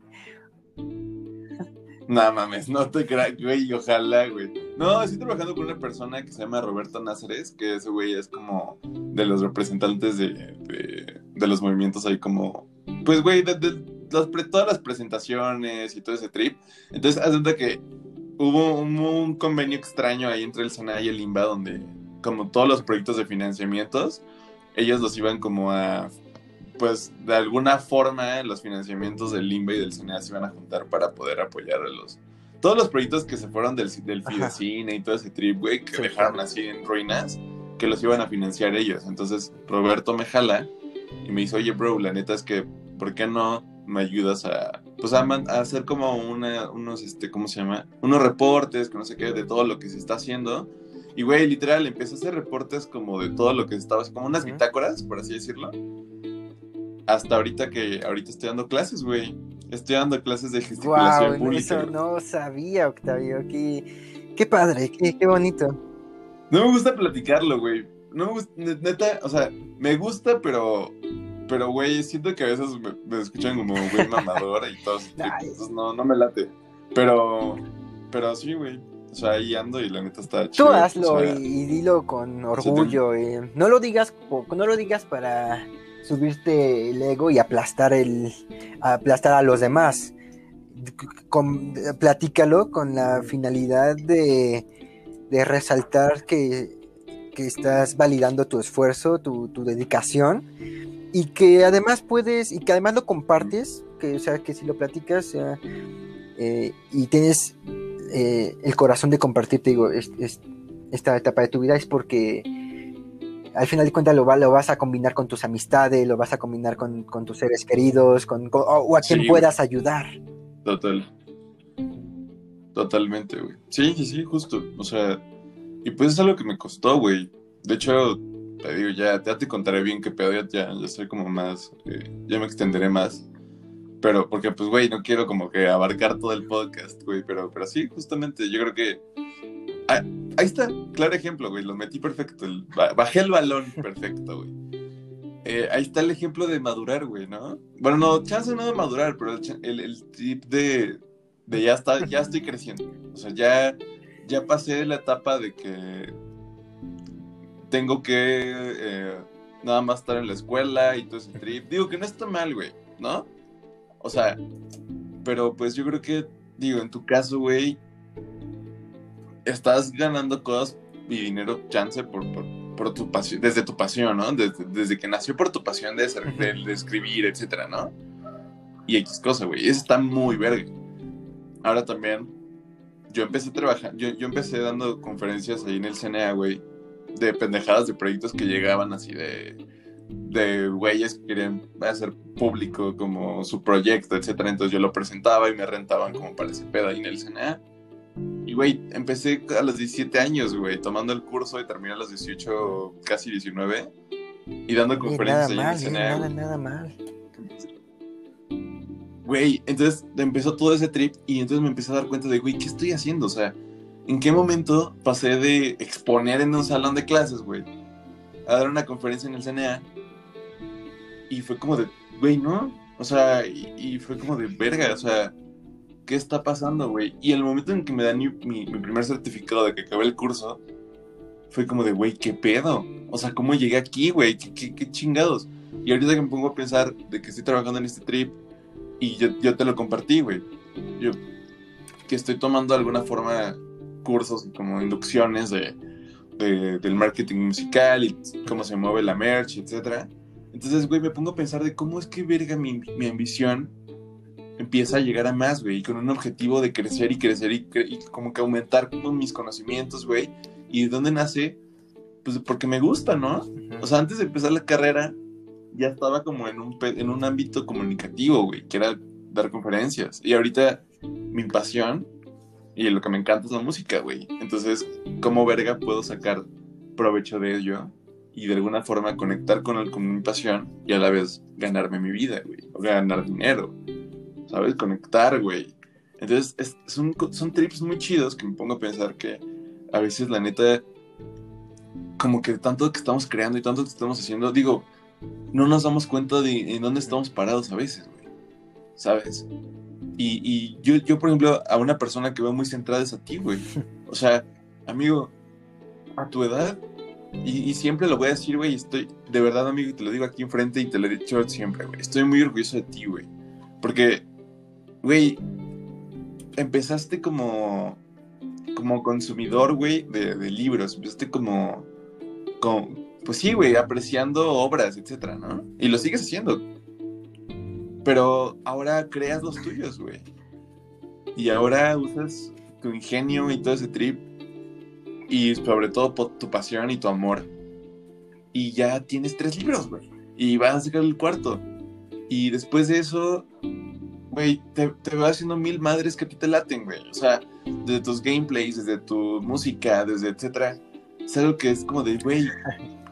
No mames, no te creas, güey, ojalá, güey. No, estoy trabajando con una persona que se llama Roberto Názares, que ese güey es como de los representantes de, de, de los movimientos ahí como, pues, güey, de, todas las presentaciones y todo ese trip. Entonces, haz cuenta que hubo un, un convenio extraño ahí entre el SENA y el INBA, donde como todos los proyectos de financiamientos, ellos los iban como a pues de alguna forma los financiamientos del INBA y del CNA se iban a juntar para poder apoyar a los todos los proyectos que se fueron del, del. Fidecine y todo ese trip, güey, que Sí, dejaron claro. así en ruinas, que los iban a financiar ellos. Entonces Roberto me jala y me dice, oye, bro, la neta es que, ¿por qué no me ayudas a, pues a, man- a hacer como una, unos, este, ¿cómo se llama? Unos reportes, que no sé qué, de todo lo que se está haciendo. Y, güey, literal, empecé a hacer reportes como de todo lo que estaba, como unas bitácoras, por así decirlo. Hasta ahorita que, ahorita estoy dando clases, güey. Estoy dando clases de gesticulación Guau, pública. eso no sabía, Octavio. Qué, qué padre, qué, qué bonito. No me gusta platicarlo, güey. No me gusta, ne- neta, o sea, me gusta, pero, pero, güey, siento que a veces me, me escuchan como güey mamador y todo entonces no, no me late. Pero, pero sí, güey. O sea, ahí ando y la neta está Tú chido. hazlo o sea, y, dilo con orgullo. eh. No lo digas, no lo digas para subirte el ego y aplastar el, aplastar a los demás. Con- platícalo con la finalidad de, de resaltar que, que estás validando tu esfuerzo, tu, tu dedicación y que además puedes y que además lo compartes, que o sea que si lo platicas eh, eh, y tienes eh, el corazón de compartir, te digo, es- es- esta etapa de tu vida es porque al final de cuentas lo, va- lo vas a combinar con tus amistades, lo vas a combinar con, con tus seres queridos, con, con- o, o a quien Sí, puedas ayudar. Total. Totalmente, güey. Sí, sí, sí, justo. O sea, y pues es algo que me costó, güey. De hecho, te digo, ya, ya te contaré bien qué pedo, ya, ya, ya soy como más, eh, ya me extenderé más. Pero, porque pues, güey, no quiero como que abarcar todo el podcast, güey, pero, pero sí, justamente, yo creo que... ah, ahí está, claro ejemplo, güey, lo metí perfecto, bajé el balón perfecto, güey. Eh, ahí está el ejemplo de madurar, güey, ¿no? Bueno, no, chance no de madurar, pero el, el, tip de, de, ya, está, ya estoy creciendo. O sea, ya, ya pasé la etapa de que tengo que eh, nada más estar en la escuela y todo ese trip. Digo que no está mal, güey, ¿no? O sea, pero pues yo creo que, digo, en tu caso, güey, estás ganando cosas y dinero chance por, por, tu pasión, desde tu pasión, ¿no? Desde, que nació por tu pasión de, de, escribir, etcétera, ¿no? Y X cosa, güey. Eso está muy verga. Ahora también, yo empecé a trabajar, yo, yo empecé dando conferencias ahí en el CNA, güey, de pendejadas de proyectos que llegaban así de de güeyes que querían hacer público como su proyecto, etcétera. Entonces yo lo presentaba y me rentaban como para ese pedo ahí en el CNA. Y, güey, empecé a los 17 años, güey, tomando el curso y terminé a los 18, casi 19, y dando conferencias nada mal, Nada, nada mal. Güey, entonces empezó todo ese trip y entonces me empecé a dar cuenta de, güey, ¿qué estoy haciendo? O sea, ¿en qué momento pasé de exponer en un salón de clases, güey, a dar una conferencia en el CNA? Y fue como de, güey, ¿no? O sea, y, y fue como de, verga, o sea, ¿qué está pasando, güey? Y el momento en que me dan mi, mi, primer certificado de que acabé el curso, fue como de, güey, ¿qué pedo? O sea, ¿cómo llegué aquí, güey? ¿Qué, ¿Qué, chingados? Y ahorita que me pongo a pensar de que estoy trabajando en este trip y yo, yo te lo compartí, güey. Yo que estoy tomando de alguna forma cursos como inducciones de, de, del marketing musical y cómo se mueve la merch, etcétera. Entonces, güey, me pongo a pensar de cómo es que verga mi, mi ambición empieza a llegar a más, güey, con un objetivo de crecer y crecer y, como que aumentar mis conocimientos, güey. ¿Y de dónde nace? Pues porque me gusta, ¿no? O sea, antes de empezar la carrera, ya estaba como en un, en un ámbito comunicativo, güey, que era dar conferencias. Y ahorita mi pasión y lo que me encanta es la música, güey. Entonces, ¿cómo verga puedo sacar provecho de ello y de alguna forma conectar con, el, con mi pasión y a la vez ganarme mi vida, güey? O ganar dinero. ¿sabes? Conectar, güey. Entonces, son, son trips muy chidos que me pongo a pensar que a veces, la neta, como que tanto que estamos creando y tanto que estamos haciendo, digo, no nos damos cuenta de en dónde estamos parados a veces, güey. ¿Sabes? Y, y yo, yo, por ejemplo, a una persona que veo muy centrada es a ti, güey. O sea, amigo, a tu edad, y, siempre lo voy a decir, güey, estoy, de verdad, amigo, y te lo digo aquí enfrente y te lo he dicho siempre, güey. Estoy muy orgulloso de ti, güey. Porque güey, empezaste como, como consumidor, güey, de, libros. Empezaste como, como, pues sí, güey, apreciando obras, etcétera, ¿no? Y lo sigues haciendo. Pero ahora creas los tuyos, güey. Y ahora usas tu ingenio y todo ese trip. Y sobre todo tu pasión y tu amor. Y ya tienes tres libros, güey. Y vas a sacar el cuarto. Y después de eso, güey, te, te va haciendo mil madres que a ti te laten, güey. O sea, desde tus gameplays, desde tu música, desde etcétera. Es algo que es como de, güey,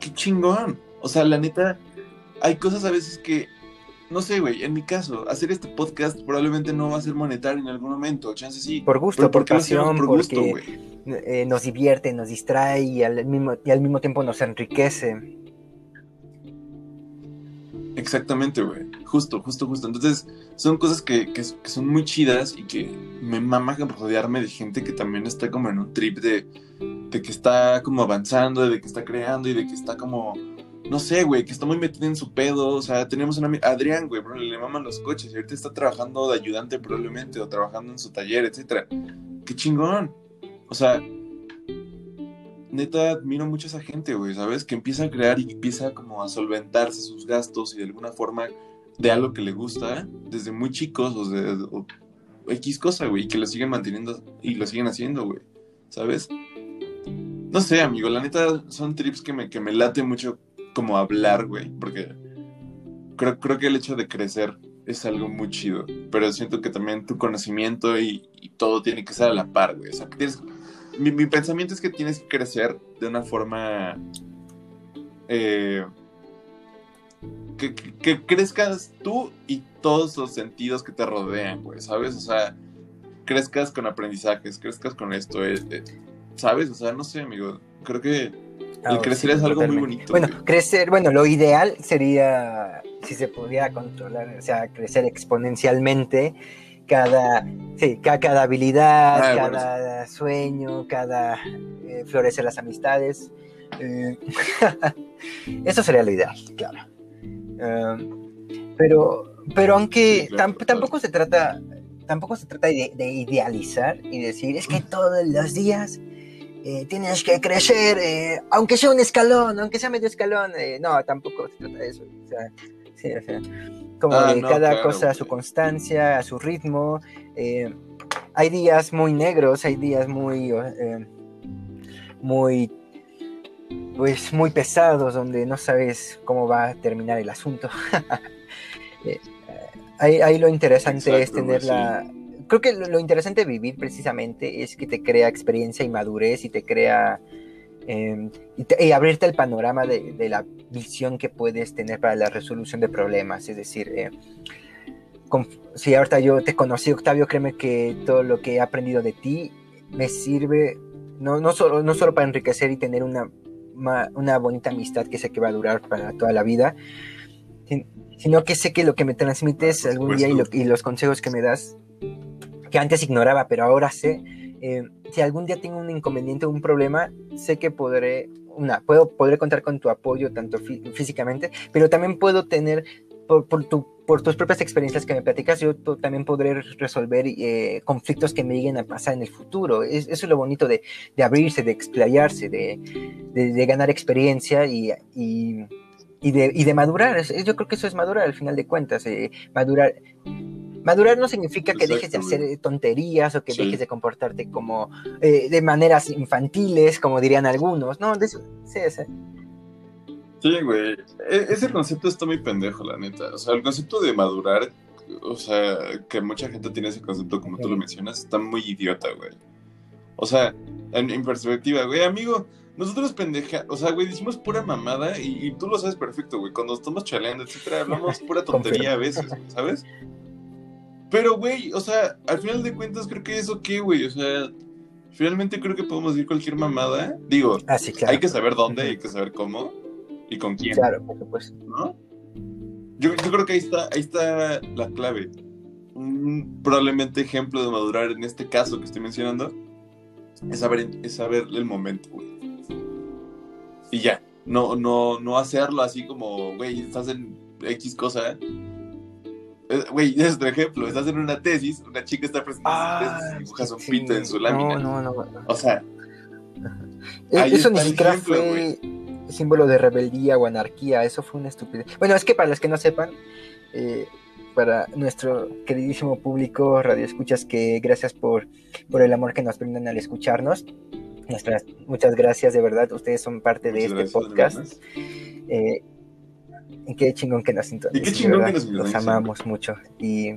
qué chingón. O sea, la neta, hay cosas a veces que, no sé, güey, en mi caso, hacer este podcast probablemente no va a ser monetario en algún momento, chance sí. Por gusto, por pasión, por gusto, porque eh, nos divierte, nos distrae y al, mismo, y al mismo tiempo nos enriquece. Exactamente, güey. Justo, justo, justo. Entonces, son cosas que, que, son muy chidas y que me mama rodearme de gente que también está como en un trip de, de que está como avanzando, de que está creando y de que está como, no sé, güey, que está muy metido en su pedo. O sea, tenemos un Adrián, güey, bro, le maman los coches y ahorita está trabajando de ayudante probablemente o trabajando en su taller, etcétera. Qué chingón. O sea, neta admiro mucho a esa gente, güey, ¿sabes? Que empieza a crear y empieza como a solventarse sus gastos y de alguna forma de algo que le gusta desde muy chicos o, de, X cosa, güey, y que lo siguen manteniendo y lo siguen haciendo, güey, ¿sabes? No sé, amigo, la neta son trips que me, que me late mucho como hablar, güey, porque creo, creo que el hecho de crecer es algo muy chido, pero siento que también tu conocimiento y, todo tiene que ser a la par, güey, o sea, que tienes mi, pensamiento es que tienes que crecer de una forma eh, que, crezcas tú y todos los sentidos que te rodean, güey, ¿sabes? O sea, crezcas con aprendizajes, crezcas con esto. Eh, eh, ¿sabes? O sea, no sé, amigo. Creo que el crecer es algo muy bonito. Bueno, crecer, bueno, lo ideal sería si se pudiera controlar, o sea, crecer exponencialmente cada, sí, ca- cada, habilidad, Ah, bueno, cada sueño, cada eh, florecer las amistades. eh, eso sería lo ideal, claro. Um, pero, pero aunque Sí, claro, tam- total. tampoco se trata, tampoco se trata de, de idealizar y decir es que todos los días eh, tienes que crecer, eh, aunque sea un escalón, aunque sea medio escalón. eh, no, tampoco se trata de eso. O sea, sí, o sea, como Ah, no, cada claro, cosa a su constancia, a su ritmo. hay días muy negros, hay días muy, muy, pues muy pesados donde no sabes cómo va a terminar el asunto. Ahí, ahí lo interesante es tener la... Creo que lo, lo interesante de vivir precisamente es que te crea experiencia y madurez y te crea... eh, y, te- y abrirte el panorama de, de la visión que puedes tener para la resolución de problemas. Es decir, eh, con- si ahorita yo te conocí, Octavio, créeme que todo lo que he aprendido de ti me sirve no, no, solo, no solo para enriquecer y tener una, ma- una bonita amistad que sé que va a durar para toda la vida, sin- sino que sé que lo que me transmites algún día y, lo- y los consejos que me das, que antes ignoraba, pero ahora sé, eh, si algún día tengo un inconveniente o un problema, sé que podré, una, puedo, podré contar con tu apoyo tanto fí- físicamente, pero también puedo tener, por, por, tu, por tus propias experiencias que me platicas, yo también podré resolver eh, conflictos que me lleguen a pasar en el futuro. Es, eso es lo bonito de, de abrirse, de explayarse, de, de, de ganar experiencia y, y, y de, y de madurar. Yo creo que eso es madurar al final de cuentas. eh, madurar. Madurar no significa que dejes de hacer tonterías o que Sí. dejes de comportarte como eh, de maneras infantiles, como dirían algunos. No, de eso, sí, sí. Sí, güey. E- ese concepto está muy pendejo, la neta. O sea, el concepto de madurar, o sea, que mucha gente tiene ese concepto como tú lo mencionas, está muy idiota, güey. O sea, en, en perspectiva, güey, amigo, nosotros pendeja, o sea, güey, decimos pura mamada y, y tú lo sabes perfecto, güey. Cuando estamos chaleando, etcétera, hablamos pura tontería a veces, ¿sabes? Pero, güey, o sea, al final de cuentas creo que eso qué, güey, o sea, finalmente creo que podemos decir cualquier mamada. Digo, Ah, sí, claro. hay que saber dónde, hay que saber cómo y con quién. Claro, por supuesto. ¿no? Yo, yo creo que ahí está, ahí está la clave. Un probablemente ejemplo de madurar en este caso que estoy mencionando es saber, es saber el momento, güey. Y ya, no, no, no hacerlo así como, güey, estás en X cosa. Eh, Güey, es otro ejemplo. Estás en una tesis, una chica está presentando su tesis y dibujas un Ah, sí, pito en su lámina. No, no, no. O sea, Ahí Eso está ni siquiera ejemplo, fue símbolo de rebeldía o anarquía, eso fue una estupidez. Bueno, es que para los que no sepan, eh, para nuestro queridísimo público, Radio Escuchas, que gracias por, por el amor que nos brindan al escucharnos. Nuestras, muchas gracias, de verdad, ustedes son parte de muchas este gracias, podcast. Eh, y qué chingón que nos sintonizan. Y qué chingón verdad, que nos Los amamos mucho y,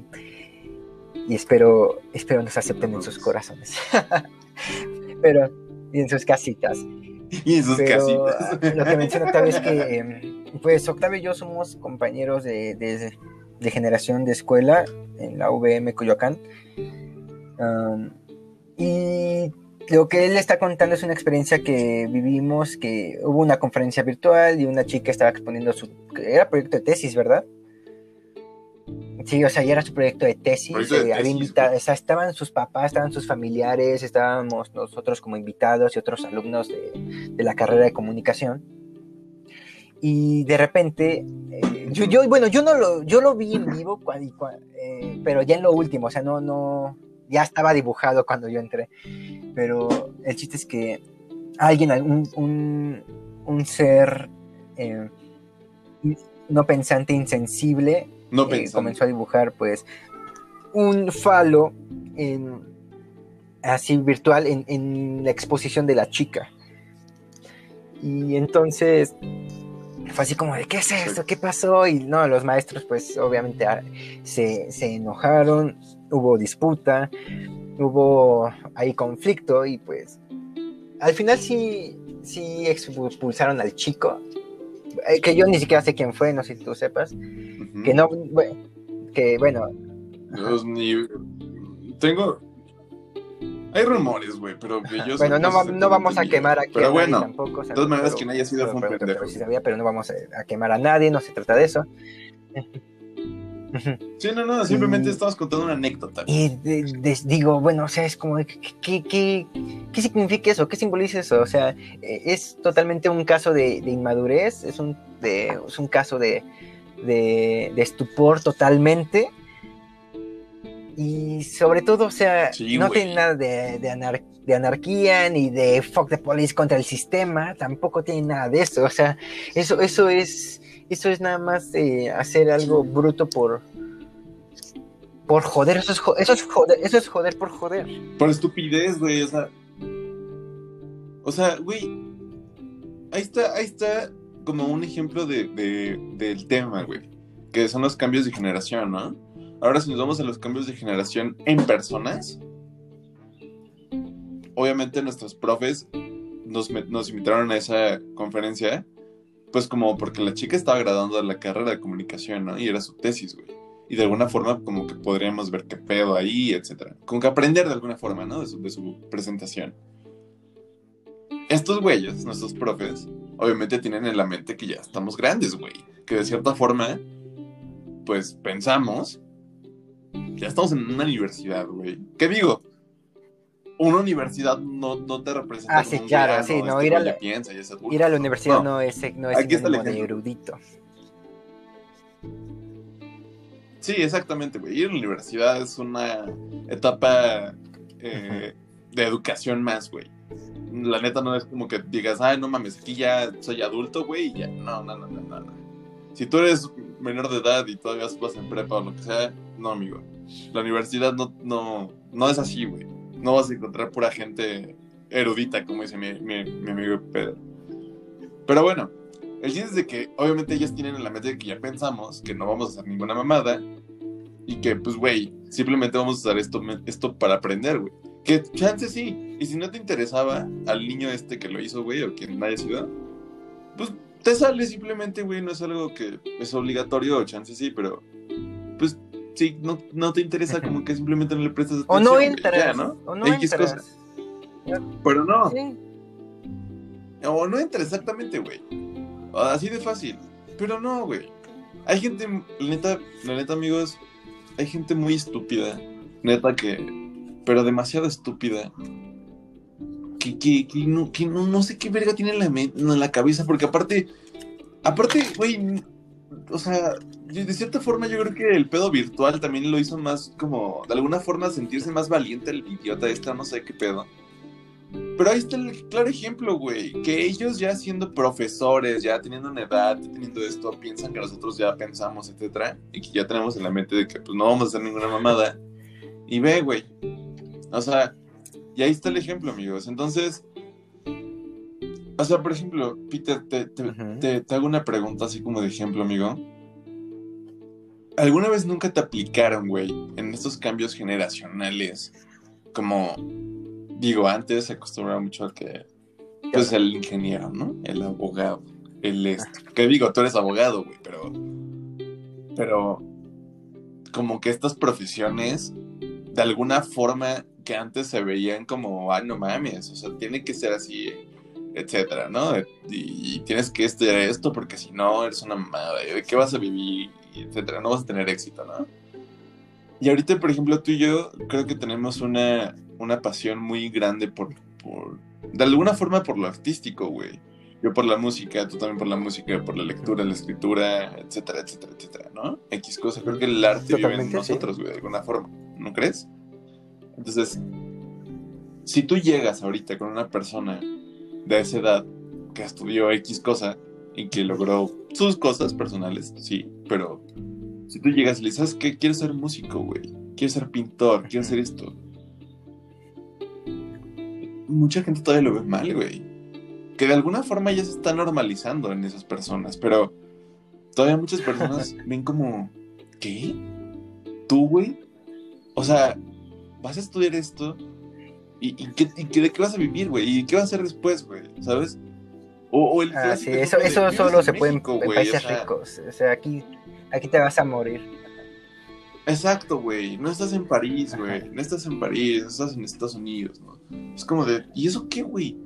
y espero, espero nos acepten en sus corazones. Pero, y en sus casitas. Y en sus Pero casitas. lo que menciona Octavio es que, em, pues Octavio y yo somos compañeros de, de- de generación de escuela en la VM Coyoacán. Y lo que él está contando es una experiencia que vivimos, que hubo una conferencia virtual y una chica estaba exponiendo su... Era proyecto de tesis, ¿verdad? Sí, o sea, ya era su proyecto de tesis. Proyecto de eh, había tesis, invita- güey. o sea, estaban sus papás, estaban sus familiares, estábamos nosotros como invitados y otros alumnos de, de la carrera de comunicación. Y de repente, eh, yo, yo, bueno, yo no lo, yo lo vi en vivo, cua- y cua- eh, pero ya en lo último, o sea, no, no, ya estaba dibujado cuando yo entré. Pero el chiste es que alguien, un, un, un ser eh, no pensante, insensible, No eh, comenzó a dibujar pues un falo en, así virtual en, en la exposición de la chica. Y entonces fue así como de, ¿qué es esto? ¿Qué pasó? Y no, los maestros pues obviamente ah, se, se enojaron, hubo disputa, hubo ahí conflicto y pues al final sí, sí expulsaron al chico, eh, que yo ni siquiera sé quién fue, no sé si tú sepas, que no, bueno, que bueno, Dios mío. Tengo. Hay rumores, güey, pero que yo Bueno, no, va- no vamos a quemar aquí Pero a nadie bueno, tampoco. o sea, de todas maneras, pero- quien haya sido pero- fue un pero- pero pendejo. sí sabía, pero no vamos a, a quemar a nadie, no se trata de eso. Sí, no, no, simplemente Mm. estamos contando una anécdota. Y de- de- digo, bueno, o sea, es como, ¿qué, qué, qué, significa eso? ¿Qué simboliza eso? O sea, eh, es totalmente un caso de, de inmadurez, es un, de- es un caso de, de, de estupor totalmente. Y sobre todo, o sea, Sí, no tiene nada de, de, anar- de anarquía ni de fuck the police contra el sistema, tampoco tiene nada de eso. O sea, eso, eso es, eso es nada más hacer algo bruto por, por joder, eso es, eso es joder, eso es joder por joder. Por estupidez, güey, o sea. O sea, güey. Ahí está, ahí está como un ejemplo de, de- del tema, güey. Que son los cambios de generación, ¿no? Ahora, si nos vamos a los cambios de generación en personas, obviamente nuestros profes nos, nos invitaron a esa conferencia, pues como porque la chica estaba graduando de la carrera de comunicación, ¿no? Y era su tesis, güey. Y de alguna forma como que podríamos ver qué pedo ahí, etcétera. Como que aprender de alguna forma, ¿no? De su, de su presentación. Estos güeyes, nuestros profes, obviamente tienen en la mente que ya estamos grandes, güey. Que de cierta forma, pues pensamos, ya estamos en una universidad, güey. ¿Qué digo? Una universidad no, no te representa Ah, sí, claro, sí, no, ir a la- ya piensa, ya es adulto. Ir a la universidad No. no, es, no es sinónimo de erudito. Sí, exactamente, güey. Ir a la universidad es una etapa eh, de educación más, güey. La neta no es como que digas, ay, no mames, aquí ya soy adulto, güey, y ya. No, no, no, no, no, no. Si tú eres menor de edad y todavía vas en prepa o lo que sea, no, amigo. La universidad no, no, no es así, güey. No vas a encontrar pura gente erudita, como dice mi, mi, mi amigo Pedro. Pero bueno, el chiste es de que obviamente ellos tienen en la mente que ya pensamos que no vamos a hacer ninguna mamada y que, pues, güey, simplemente vamos a usar esto, esto para aprender, güey. Que chance sí. Y si no te interesaba al niño este que lo hizo, güey, o quien haya sido, pues te sale simplemente, güey. No es algo que es obligatorio, chance sí, pero pues sí, no, no te interesa, como que simplemente no le prestas O atención. no güey, entras. ya, ¿no? O no X entras. cosa. Pero no. Sí. O no entra exactamente, güey. Así de fácil. Pero no, güey. Hay gente, la neta, la neta, amigos, hay gente muy estúpida. Neta que. Pero demasiado estúpida. Que, que, que no, que no, no sé qué verga tiene en la, en la cabeza. Porque aparte. Aparte, güey. O sea, de cierta forma yo creo que el pedo virtual también lo hizo más como. De alguna forma sentirse más valiente el idiota este, no sé qué pedo. Pero ahí está el claro ejemplo, güey. Que ellos ya siendo profesores, ya teniendo una edad, teniendo esto, piensan que nosotros ya pensamos, etcétera. Y que ya tenemos en la mente de que pues no vamos a hacer ninguna mamada. Y ve, güey. O sea, y ahí está el ejemplo, amigos. Entonces, o sea, por ejemplo, Peter, te, te, te- te hago una pregunta así como de ejemplo, amigo. ¿Alguna vez nunca te aplicaron, güey, en estos cambios generacionales? Como, digo, antes se acostumbraba mucho a que, pues, el ingeniero, ¿no? El abogado, el esto. Que digo, tú eres abogado, güey, pero, pero, como que estas profesiones, de alguna forma, que antes se veían como, ay, no mames, o sea, tiene que ser así, etcétera, ¿no? Y, y tienes que estudiar esto porque si no, eres una mamada, ¿de qué vas a vivir? Etcétera, no vas a tener éxito, ¿no? Y ahorita, por ejemplo, tú y yo creo que tenemos una, una pasión muy grande por, por, de alguna forma por lo artístico, güey. Yo por la música, tú también por la música, por la lectura, la escritura, etcétera, etcétera, etcétera, ¿no? X cosa, creo que el arte vive en Totalmente, sí. nosotros, güey, de alguna forma, ¿no crees? Entonces, si tú llegas ahorita con una persona de esa edad que estudió X cosa y que logró sus cosas personales, sí, pero si tú llegas y le dices, ¿sabes qué? Quiero ser músico, güey. Quiero ser pintor, quiero hacer esto. Mucha gente todavía lo ve mal, güey. Que de alguna forma ya se está normalizando en esas personas, pero todavía muchas personas ven como, ¿qué? ¿Tú, güey? O sea, vas a estudiar esto ¿Y, y, qué, y qué- de qué vas a vivir, güey? ¿Y qué vas a hacer después, güey? ¿Sabes? O, o el Ah, sí, eso, eso "Vives solo se puede en, en güey", países o sea, ricos. O sea, aquí, aquí te vas a morir. Exacto, güey. No estás en París, güey. No estás en París, estás en Estados Unidos, ¿no? Es como de, ¿y eso qué, güey?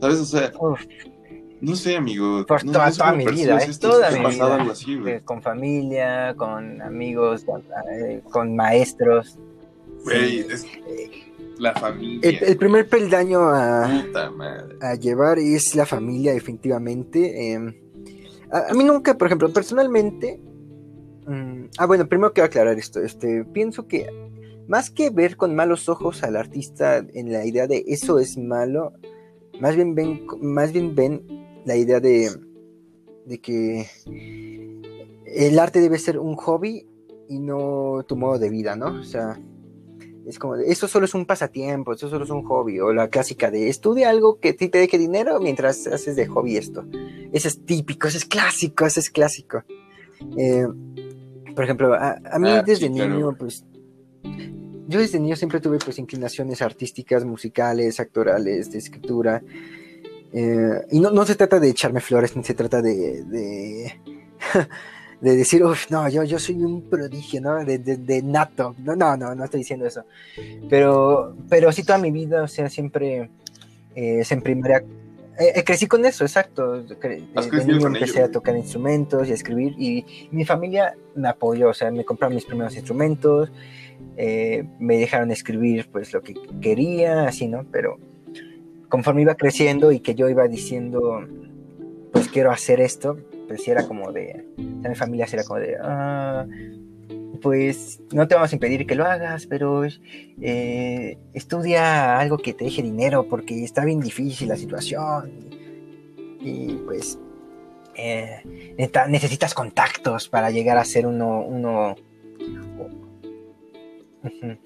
¿Sabes? O sea, no sé, amigo. Por no, toda, no mi vida, ¿eh? esto, toda mi vida. algo así. Eh, con familia, con amigos, eh, con maestros. Güey, Sí. es la familia. El, el primer peldaño a, Puta madre. a llevar es la familia, definitivamente. Eh, a, a mí nunca, por ejemplo, personalmente. mm, ah, bueno, primero quiero aclarar esto. Este, pienso que más que ver con malos ojos al artista en la idea de eso es malo, más bien ven, más bien ven la idea de, de que el arte debe ser un hobby y no tu modo de vida, ¿no? O sea, es como, de, eso solo es un pasatiempo, eso solo es un hobby, o la clásica de estudia algo que te deje dinero mientras haces de hobby esto. Eso es típico, eso es clásico, eso es clásico. Eh, por ejemplo, a, a mí Ah, desde sí, claro. niño, pues, yo desde niño siempre tuve pues inclinaciones artísticas, musicales, actorales, de escritura. Eh, y no, no se trata de echarme flores, ni se trata de, de, de decir, uff, no, yo, yo soy un prodigio, ¿no? De, de, de nato. No, no, no, no estoy diciendo eso. Pero, pero sí toda mi vida, o sea, siempre, eh, en primaria, eh, eh, crecí con eso, exacto. Cre- eh, de niño empecé ello, a tocar instrumentos y a escribir y mi familia me apoyó, o sea, me compraron mis primeros instrumentos, eh, me dejaron escribir pues lo que quería, así, ¿no? Pero conforme iba creciendo y que yo iba diciendo, pues quiero hacer esto, pues sí era como de, o sea, mi familia era como de, ah, pues no te vamos a impedir que lo hagas, pero eh, estudia algo que te deje dinero porque está bien difícil la situación. Y, y, pues eh, necesitas contactos para llegar a ser uno... uno.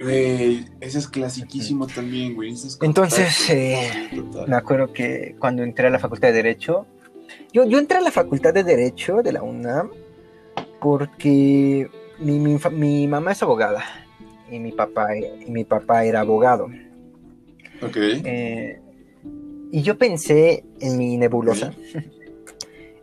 Güey, ese es clasiquísimo también, güey. Entonces, eh. Me acuerdo que cuando entré a la facultad de Derecho, yo, yo entré a la facultad de Derecho de la UNAM porque mi, mi mi mamá es abogada y mi papá, y mi papá era abogado. Ok. Eh, y yo pensé en mi nebulosa.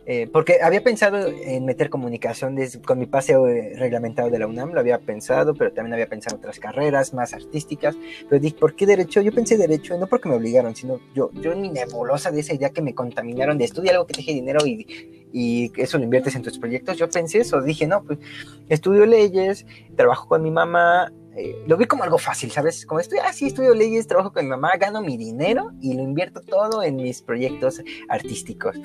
Eh, porque había pensado en meter comunicación con mi pase eh, reglamentado de la UNAM, lo había pensado, pero también había pensado en otras carreras más artísticas. Pero dije, ¿por qué derecho? Yo pensé derecho, no porque me obligaron, sino yo, yo en mi nebulosa de esa idea que me contaminaron de estudiar algo que te deje dinero y, y eso lo inviertes en tus proyectos. Yo pensé eso, dije, no, pues estudio leyes, trabajo con mi mamá, eh, lo vi como algo fácil, ¿sabes? Como estoy, ah, sí, estudio leyes, trabajo con mi mamá, gano mi dinero y lo invierto todo en mis proyectos artísticos.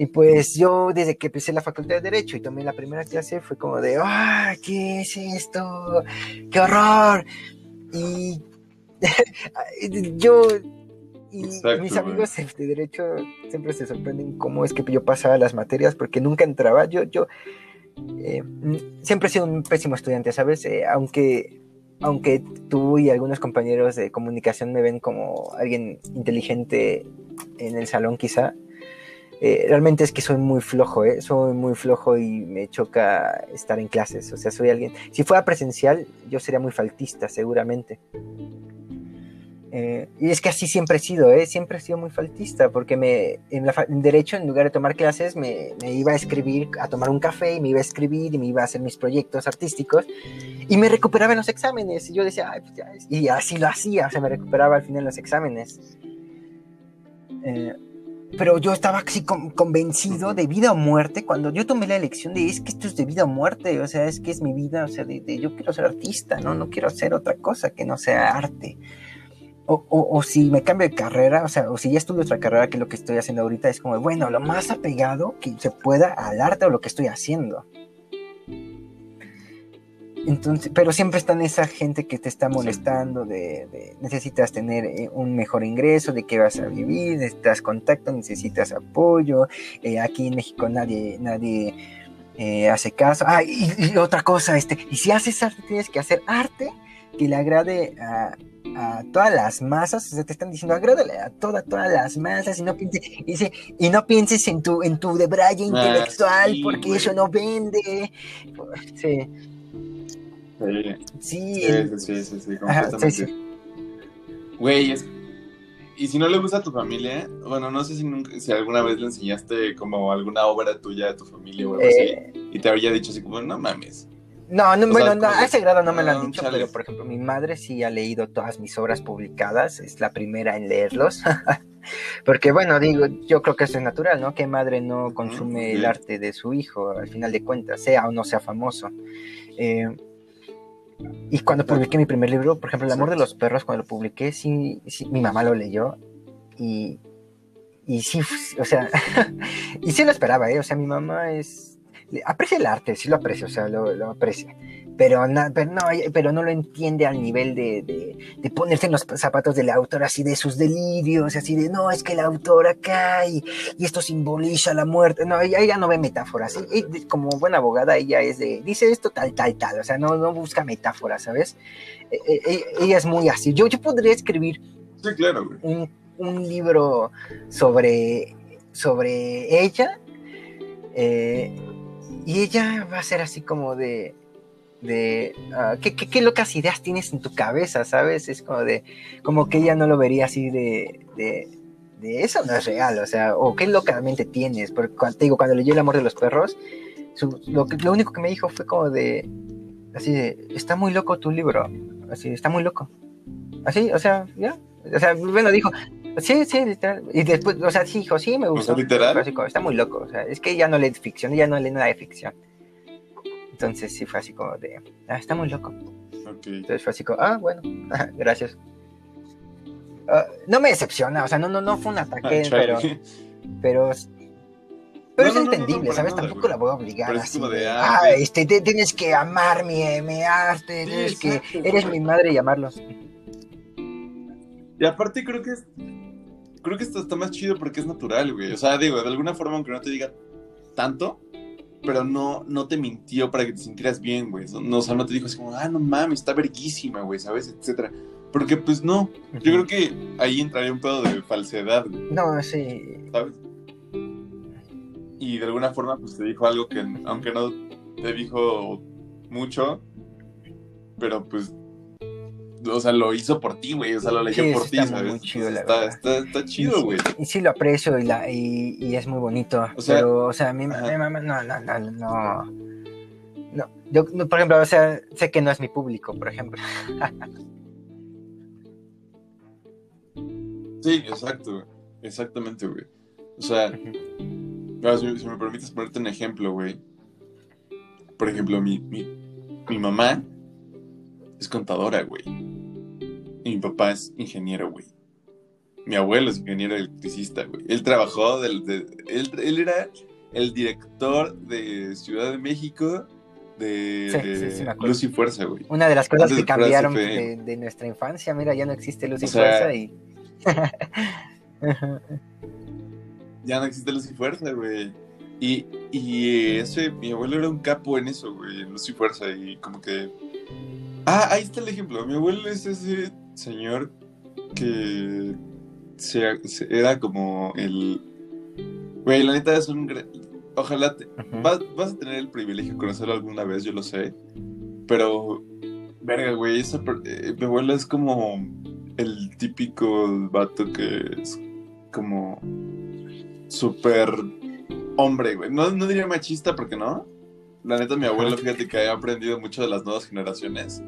Y pues yo desde que empecé la facultad de Derecho y tomé la primera clase fue como de, ¡ah, qué es esto! ¡Qué horror! Y yo y Exacto, mis amigos de Derecho siempre se sorprenden cómo es que yo pasaba las materias porque nunca entraba. Yo, yo eh, siempre he sido un pésimo estudiante, ¿sabes? Eh, aunque, aunque tú y algunos compañeros de comunicación me ven como alguien inteligente en el salón quizá, eh, realmente es que soy muy flojo, ¿eh? Soy muy flojo y me choca estar en clases. O sea, soy alguien... Si fuera presencial, yo sería muy faltista, seguramente. Eh, y es que así siempre he sido, ¿eh? Siempre he sido muy faltista, porque me, en, Derecho, en lugar de tomar clases, me, me iba a escribir, a tomar un café, y me iba a escribir, y me iba a hacer mis proyectos artísticos, y me recuperaba en los exámenes. Y yo decía, Ay, pues ya es-". y así lo hacía, o sea, me recuperaba al final en los exámenes. Eh, pero yo estaba así con- convencido de vida o muerte cuando yo tomé la elección de es que esto es de vida o muerte, o sea, es que es mi vida, o sea, de, de yo quiero ser artista, ¿no? No quiero hacer otra cosa que no sea arte. O, o, o si me cambio de carrera, o sea, o si ya estudio otra carrera que lo que estoy haciendo ahorita, es como, bueno, lo más apegado que se pueda al arte o lo que estoy haciendo. Entonces, pero siempre está en esa gente que te está molestando de, de necesitas tener eh, un mejor ingreso, de qué vas a vivir, necesitas contacto, necesitas apoyo. eh, aquí en México nadie, nadie eh, hace caso. Ah, y, y otra cosa, este, y si haces arte, tienes que hacer arte que le agrade a, a todas las masas, o sea, te están diciendo, agrádale a toda, todas las masas y no pienses, y dice, y no pienses en tu, en tu debraye intelectual, sí, porque eso no vende. Sí, Sí, sí, sí, el- sí, sí, sí, completamente. Güey, es... Y si no le gusta a tu familia, bueno, no sé si, nunca, si alguna vez le enseñaste como alguna obra tuya a tu familia o algo eh, así, y te habría dicho así como, no mames. No, no bueno, sea, no, a ese grado no me lo ah, han dicho, chale. pero por ejemplo, mi madre sí ha leído todas mis obras publicadas, es la primera en leerlos. Porque bueno, digo, yo creo que eso es natural, ¿no? Que madre no consume el arte de su hijo, al final de cuentas, sea o no sea famoso. Eh, y cuando publiqué mi primer libro, por ejemplo, El amor de los perros, cuando lo publiqué, sí, sí, mi mamá lo leyó y, y sí, o sea, y sí lo esperaba, ¿eh? O sea, mi mamá es, aprecia el arte, sí lo aprecia, o sea, lo, lo aprecia, pero, na- pero, no, pero no lo entiende al nivel de, de, de ponerse en los zapatos del autor, así de sus delirios, así de, no, es que el autor acá y, y esto simboliza la muerte, no, ella, ella no ve metáforas, y- y como buena abogada, ella es de, dice esto tal, tal, tal, o sea, no, no busca metáforas, ¿sabes? Eh, eh, eh, ella es muy así, yo, yo podría escribir Sí, claro, güey. un, un libro sobre, sobre ella eh, y ella va a ser así como de, de ah, ¿qué, qué, qué locas ideas tienes en tu cabeza, ¿sabes? Es como de, como que ella no lo vería así de, de, de eso no es real, o sea, o qué locamente tienes, porque cuando, te digo, cuando leyó El amor de los perros, su- lo, lo único que me dijo fue como de, así de, está muy loco tu libro, así, está muy loco. Así, o sea, ya, o sea, bueno, dijo, sí, sí, literal. Y después, o sea, sí, dijo, sí, me gustó. sea, literal. Está muy loco, o sea, es que ella no lee ficción, ella no lee nada de ficción. Entonces sí fue así como de, ah, está muy loco. Ok. Entonces fue así como, ah, bueno, gracias. Ah, no me decepciona, o sea, no, no, no fue un ataque, Ah, pero, pero, pero No, es no, no, no, entendible, ¿sabes? nada, Tampoco güey. la voy a obligar Pero así de, ah, ah, este, te- tienes que amar mi, mi arte, Sí, tienes que, eres mi madre y amarlos. Y aparte creo que es. Creo que esto está más chido porque es natural, güey. O sea, digo, de alguna forma, aunque no te diga tanto, pero no, no te mintió para que te sintieras bien, güey. No, o sea, no te dijo así como, ah, no mames, está verguísima, güey, ¿sabes? Etcétera. Porque, pues no. Yo creo que ahí entraría un pedo de falsedad, güey, No, sí, ¿sabes? Y de alguna forma, pues te dijo algo que, aunque no te dijo mucho, pero pues. O sea, lo hizo por ti, güey. O sea, lo leyó Sí, por ti, está ¿sabes? muy chido, la está, verdad. está, está chido, güey. Y sí lo aprecio y, la, y, y es muy bonito. O sea, pero, o sea, mi, mi ajá. mamá, no, no, no, no. No, yo, no, por ejemplo, o sea, sé que no es mi público, por ejemplo. Sí, exacto, güey. Exactamente, güey. O sea, si, si me permites ponerte un ejemplo, güey. Por ejemplo, mi, mi, mi mamá es contadora, güey. Y mi papá es ingeniero, güey. Mi abuelo es ingeniero electricista, güey. Él trabajó, del, de- él, él era el director de Ciudad de México de Sí. Luz y Fuerza, güey. Una de las cosas Antes que cambiaron de, de nuestra infancia, mira, ya no existe luz y O sea- fuerza y... Ya no existe Luz y Fuerza, güey. Y, y ese, mi abuelo era un capo en eso, güey, en Luz y Fuerza. Y como que. Ah, ahí está el ejemplo. Mi abuelo es ese señor que se- se- era como el. Güey, la neta es un. Ojalá te- vas, vas a tener el privilegio de conocerlo alguna vez, yo lo sé. Pero. Verga, güey, esa eh, mi abuelo es como el típico vato que es como súper hombre, güey. No, no diría machista porque no. La neta, mi abuelo, fíjate que ha aprendido mucho de las nuevas generaciones.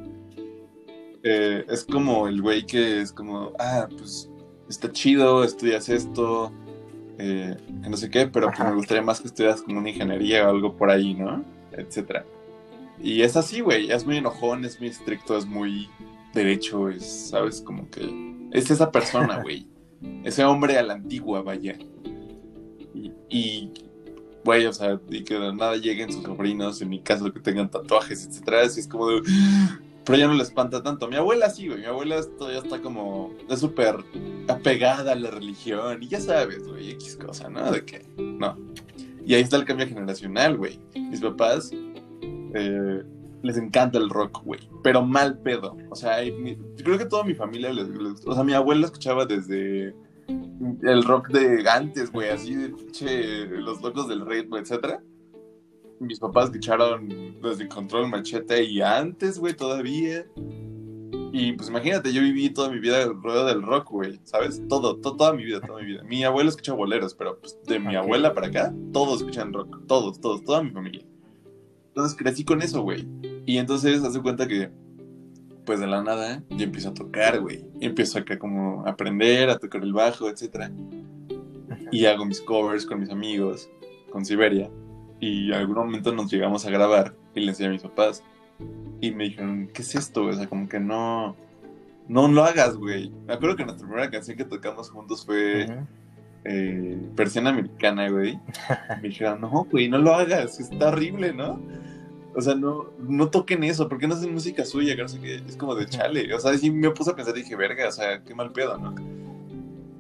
Eh, es como el güey que es como, ah, pues está chido, estudias esto, eh, no sé qué, pero pues me gustaría más que estudias como una ingeniería o algo por ahí, ¿no? Etcétera. Y es así, güey, es muy enojón, es muy estricto, es muy derecho, es, ¿sabes? Como que es esa persona, güey. Ese hombre a la antigua, vaya. Y, y, güey, o sea, y que de nada lleguen sus sobrinos, en mi caso, que tengan tatuajes, etcétera, así es como de... Pero ya no le espanta tanto. Mi abuela sí, güey. Mi abuela todavía está como... Es súper apegada a la religión. Y ya sabes, güey, X cosa, ¿no? De que... No. Y ahí está el cambio generacional, güey. Mis papás... eh, les encanta el rock, güey. Pero mal pedo. O sea, creo que toda mi familia les, les- O sea, mi abuela escuchaba desde el rock de antes, güey, así de pinche los locos del ritmo, etcétera. Mis papás escucharon desde Control Machete y antes, güey, todavía. Y pues imagínate, yo viví toda mi vida alrededor del rock, güey, ¿sabes? Todo, to- toda mi vida, toda mi vida. Mi abuelo escucha boleros, pero pues de mi Ok. abuela para acá, todos escuchan rock, todos, todos, toda mi familia. Entonces crecí con eso, güey. Y entonces hace cuenta que, pues de la nada, yo empiezo a tocar, güey. Empiezo acá como a aprender, a tocar el bajo, etc. Y hago mis covers con mis amigos, con Siberia. Y en algún momento nos llegamos a grabar y le enseñé a mis papás. Y me dijeron, ¿qué es esto? O sea, como que no, no lo hagas, güey. Me acuerdo que nuestra primera canción que tocamos juntos fue eh, Persiana Americana, güey. Me dijeron, no, güey, no lo hagas, está horrible, ¿no? O sea, no, no toquen eso, ¿por qué no hacen música suya? Que no sé qué, es como de chale. O sea, sí me puse a pensar y dije, verga, o sea, qué mal pedo, ¿no?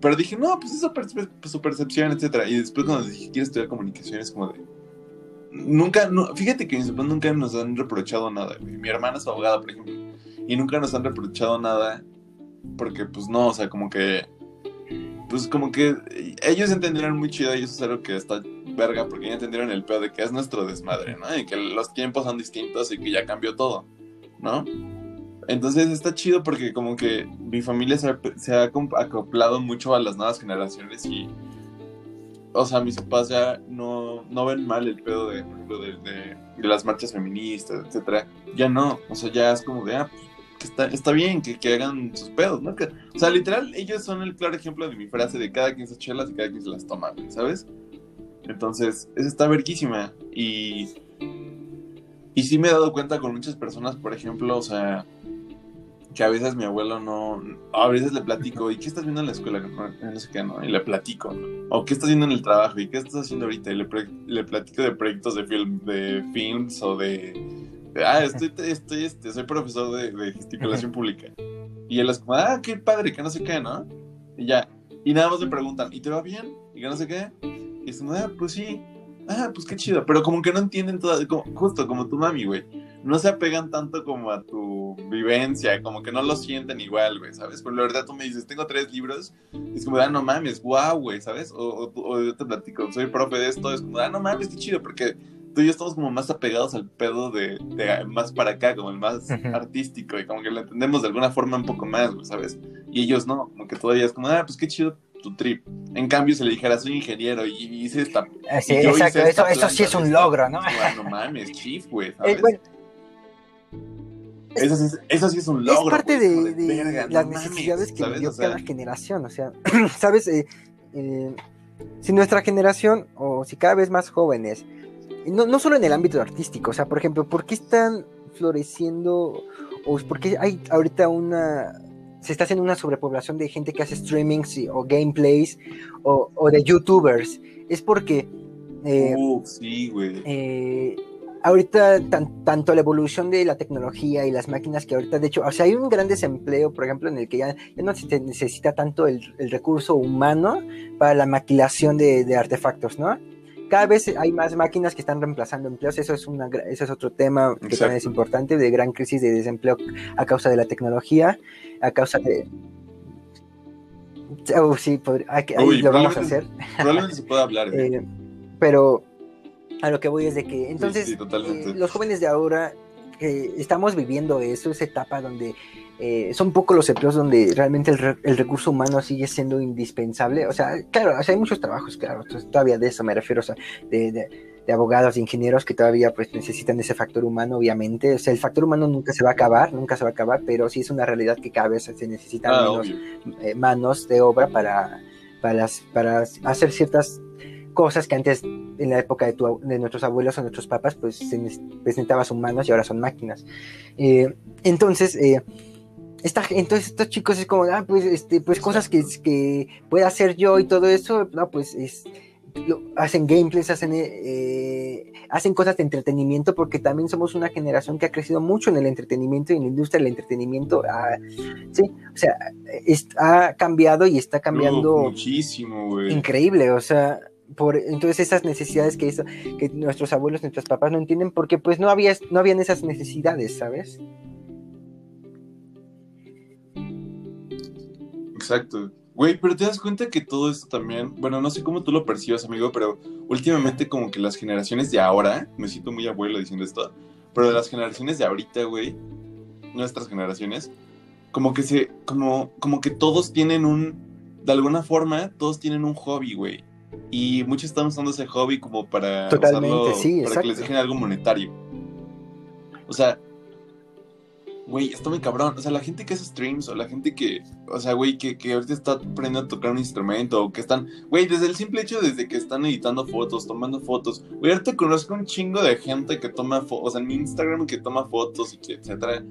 Pero dije, no, pues es su, percepción, etcétera. Y después cuando dije, quiero estudiar comunicación, es como de... Nunca, no, fíjate que mis papás nunca nos han reprochado nada. Mi hermana es abogada, por ejemplo, y nunca nos han reprochado nada porque, pues no, o sea, como que pues como que ellos entendieron muy chido y eso es algo que está verga porque ya entendieron el pedo de que es nuestro desmadre, ¿no? Y que los tiempos son distintos y que ya cambió todo, ¿no? Entonces está chido porque como que mi familia se ha, acoplado mucho a las nuevas generaciones y, o sea, mis papás ya no, no ven mal el pedo de, de, de, de las marchas feministas, etcétera. Ya no, o sea, ya es como de, ah, pues, que está, está bien, que, que, hagan sus pedos, ¿no? o sea, literal, ellos son el claro ejemplo de mi frase de cada quien se chelas y cada quien se las toma, ¿sabes? Entonces, esa está verguísima. Y, y sí me he dado cuenta con muchas personas, por ejemplo, o sea, que a veces mi abuelo no, a veces le platico, ¿y qué estás viendo en la escuela? No sé qué, ¿no? Y le platico, O ¿qué estás viendo en el trabajo? ¿Y qué estás haciendo ahorita? Y le, le platico de proyectos de film, de films o de ah, estoy, estoy, este, soy profesor de, gesticulación pública. Y él es como, ah, qué padre, que no sé qué, ¿no? Y ya. Y nada más le preguntan, ¿y te va bien? Y que no sé qué. Y es como, ah, pues sí. Ah, pues qué chido. Pero como que no entienden todo, justo como tu mami, güey. No se apegan tanto como a tu vivencia, como que no lo sienten igual, güey, ¿sabes? Pero la verdad tú me dices, tengo tres libros. Y es como, ah, no mames, guau, güey, ¿sabes? O, o yo te platico, soy profe de esto. Es como, ah, no mames, qué chido, porque tú y yo estamos como más apegados al pedo de, más para acá, como el más artístico, y como que lo entendemos de alguna forma un poco más, ¿sabes? Y ellos no, como que todavía es como, ah, pues qué chido tu trip. En cambio, si le dijera, soy ingeniero y hice esta. Ah, sí, exacto, eso, eso sí es un logro, ¿no? no mames, chief, güey, eh, bueno, eso, sí, eso, sí, es un logro. Es parte de, las necesidades que vivió cada generación, o sea, ¿sabes? Eh, eh, si nuestra generación, o si cada vez más jóvenes, no, no solo en el ámbito artístico, o sea, por ejemplo, ¿por qué están floreciendo o por qué hay ahorita una se está haciendo una sobrepoblación de gente que hace streamings o gameplays o, de youtubers? Es porque eh, sí, güey. Eh, ahorita tanto la evolución de la tecnología y las máquinas que ahorita, de hecho, o sea, hay un gran desempleo, por ejemplo, en el que ya, no se necesita tanto el, recurso humano para la maquilación de, de artefactos, ¿no? cada vez hay más máquinas que están reemplazando empleos. Eso es, una, eso es otro tema que también es importante, de gran crisis de desempleo a causa de la tecnología, a causa de... Oh, sí, ahí lo vamos a hacer. Probablemente se pueda hablar. Eh, pero a lo que voy es de que entonces eh, los jóvenes de ahora eh, estamos viviendo eso, esa etapa donde eh, son pocos los empleos donde realmente el, recurso humano sigue siendo indispensable. O sea, claro, hay muchos trabajos, claro, todavía de eso me refiero, o sea, de, abogados, de ingenieros que todavía pues necesitan ese factor humano, obviamente. O sea, el factor humano nunca se va a acabar, nunca se va a acabar, pero sí es una realidad que cada vez se necesitan ah, menos eh, manos de obra para, para, para hacer ciertas cosas que antes en la época de, de nuestros abuelos o nuestros papás pues se necesitaban humanos y ahora son máquinas. Eh, entonces, eh, entonces estos chicos es como, ah, pues, este, pues cosas que, que pueda hacer yo y todo eso, no, pues es, hacen gameplays, hacen, eh, hacen cosas de entretenimiento, porque también somos una generación que ha crecido mucho en el entretenimiento y en la industria del entretenimiento. Ah, sí, o sea, ha cambiado y está cambiando muchísimo, Increíble, o sea, por entonces esas necesidades que, hizo, que nuestros abuelos, nuestros papás no entienden, porque pues no había, no habían esas necesidades, ¿sabes? Exacto. Güey, pero te das cuenta que todo esto también, bueno, no sé cómo tú lo percibes, amigo, pero últimamente como que las generaciones de ahora, me siento muy abuelo diciendo esto, pero de las generaciones de ahorita, güey, nuestras generaciones, como que se, como, como que todos tienen un, de alguna forma, todos tienen un hobby, güey. Y muchos están usando ese hobby como para, Totalmente, sí, para que les dejen algo monetario. O sea, güey, está muy cabrón. O sea, la gente que hace streams o la gente que, o sea, güey, que, que ahorita está aprendiendo a tocar un instrumento o que están, güey, desde el simple hecho, desde que están editando fotos, tomando fotos. Güey, ahorita conozco un chingo de gente que toma fotos, o sea, en mi Instagram que toma fotos y que, etcétera.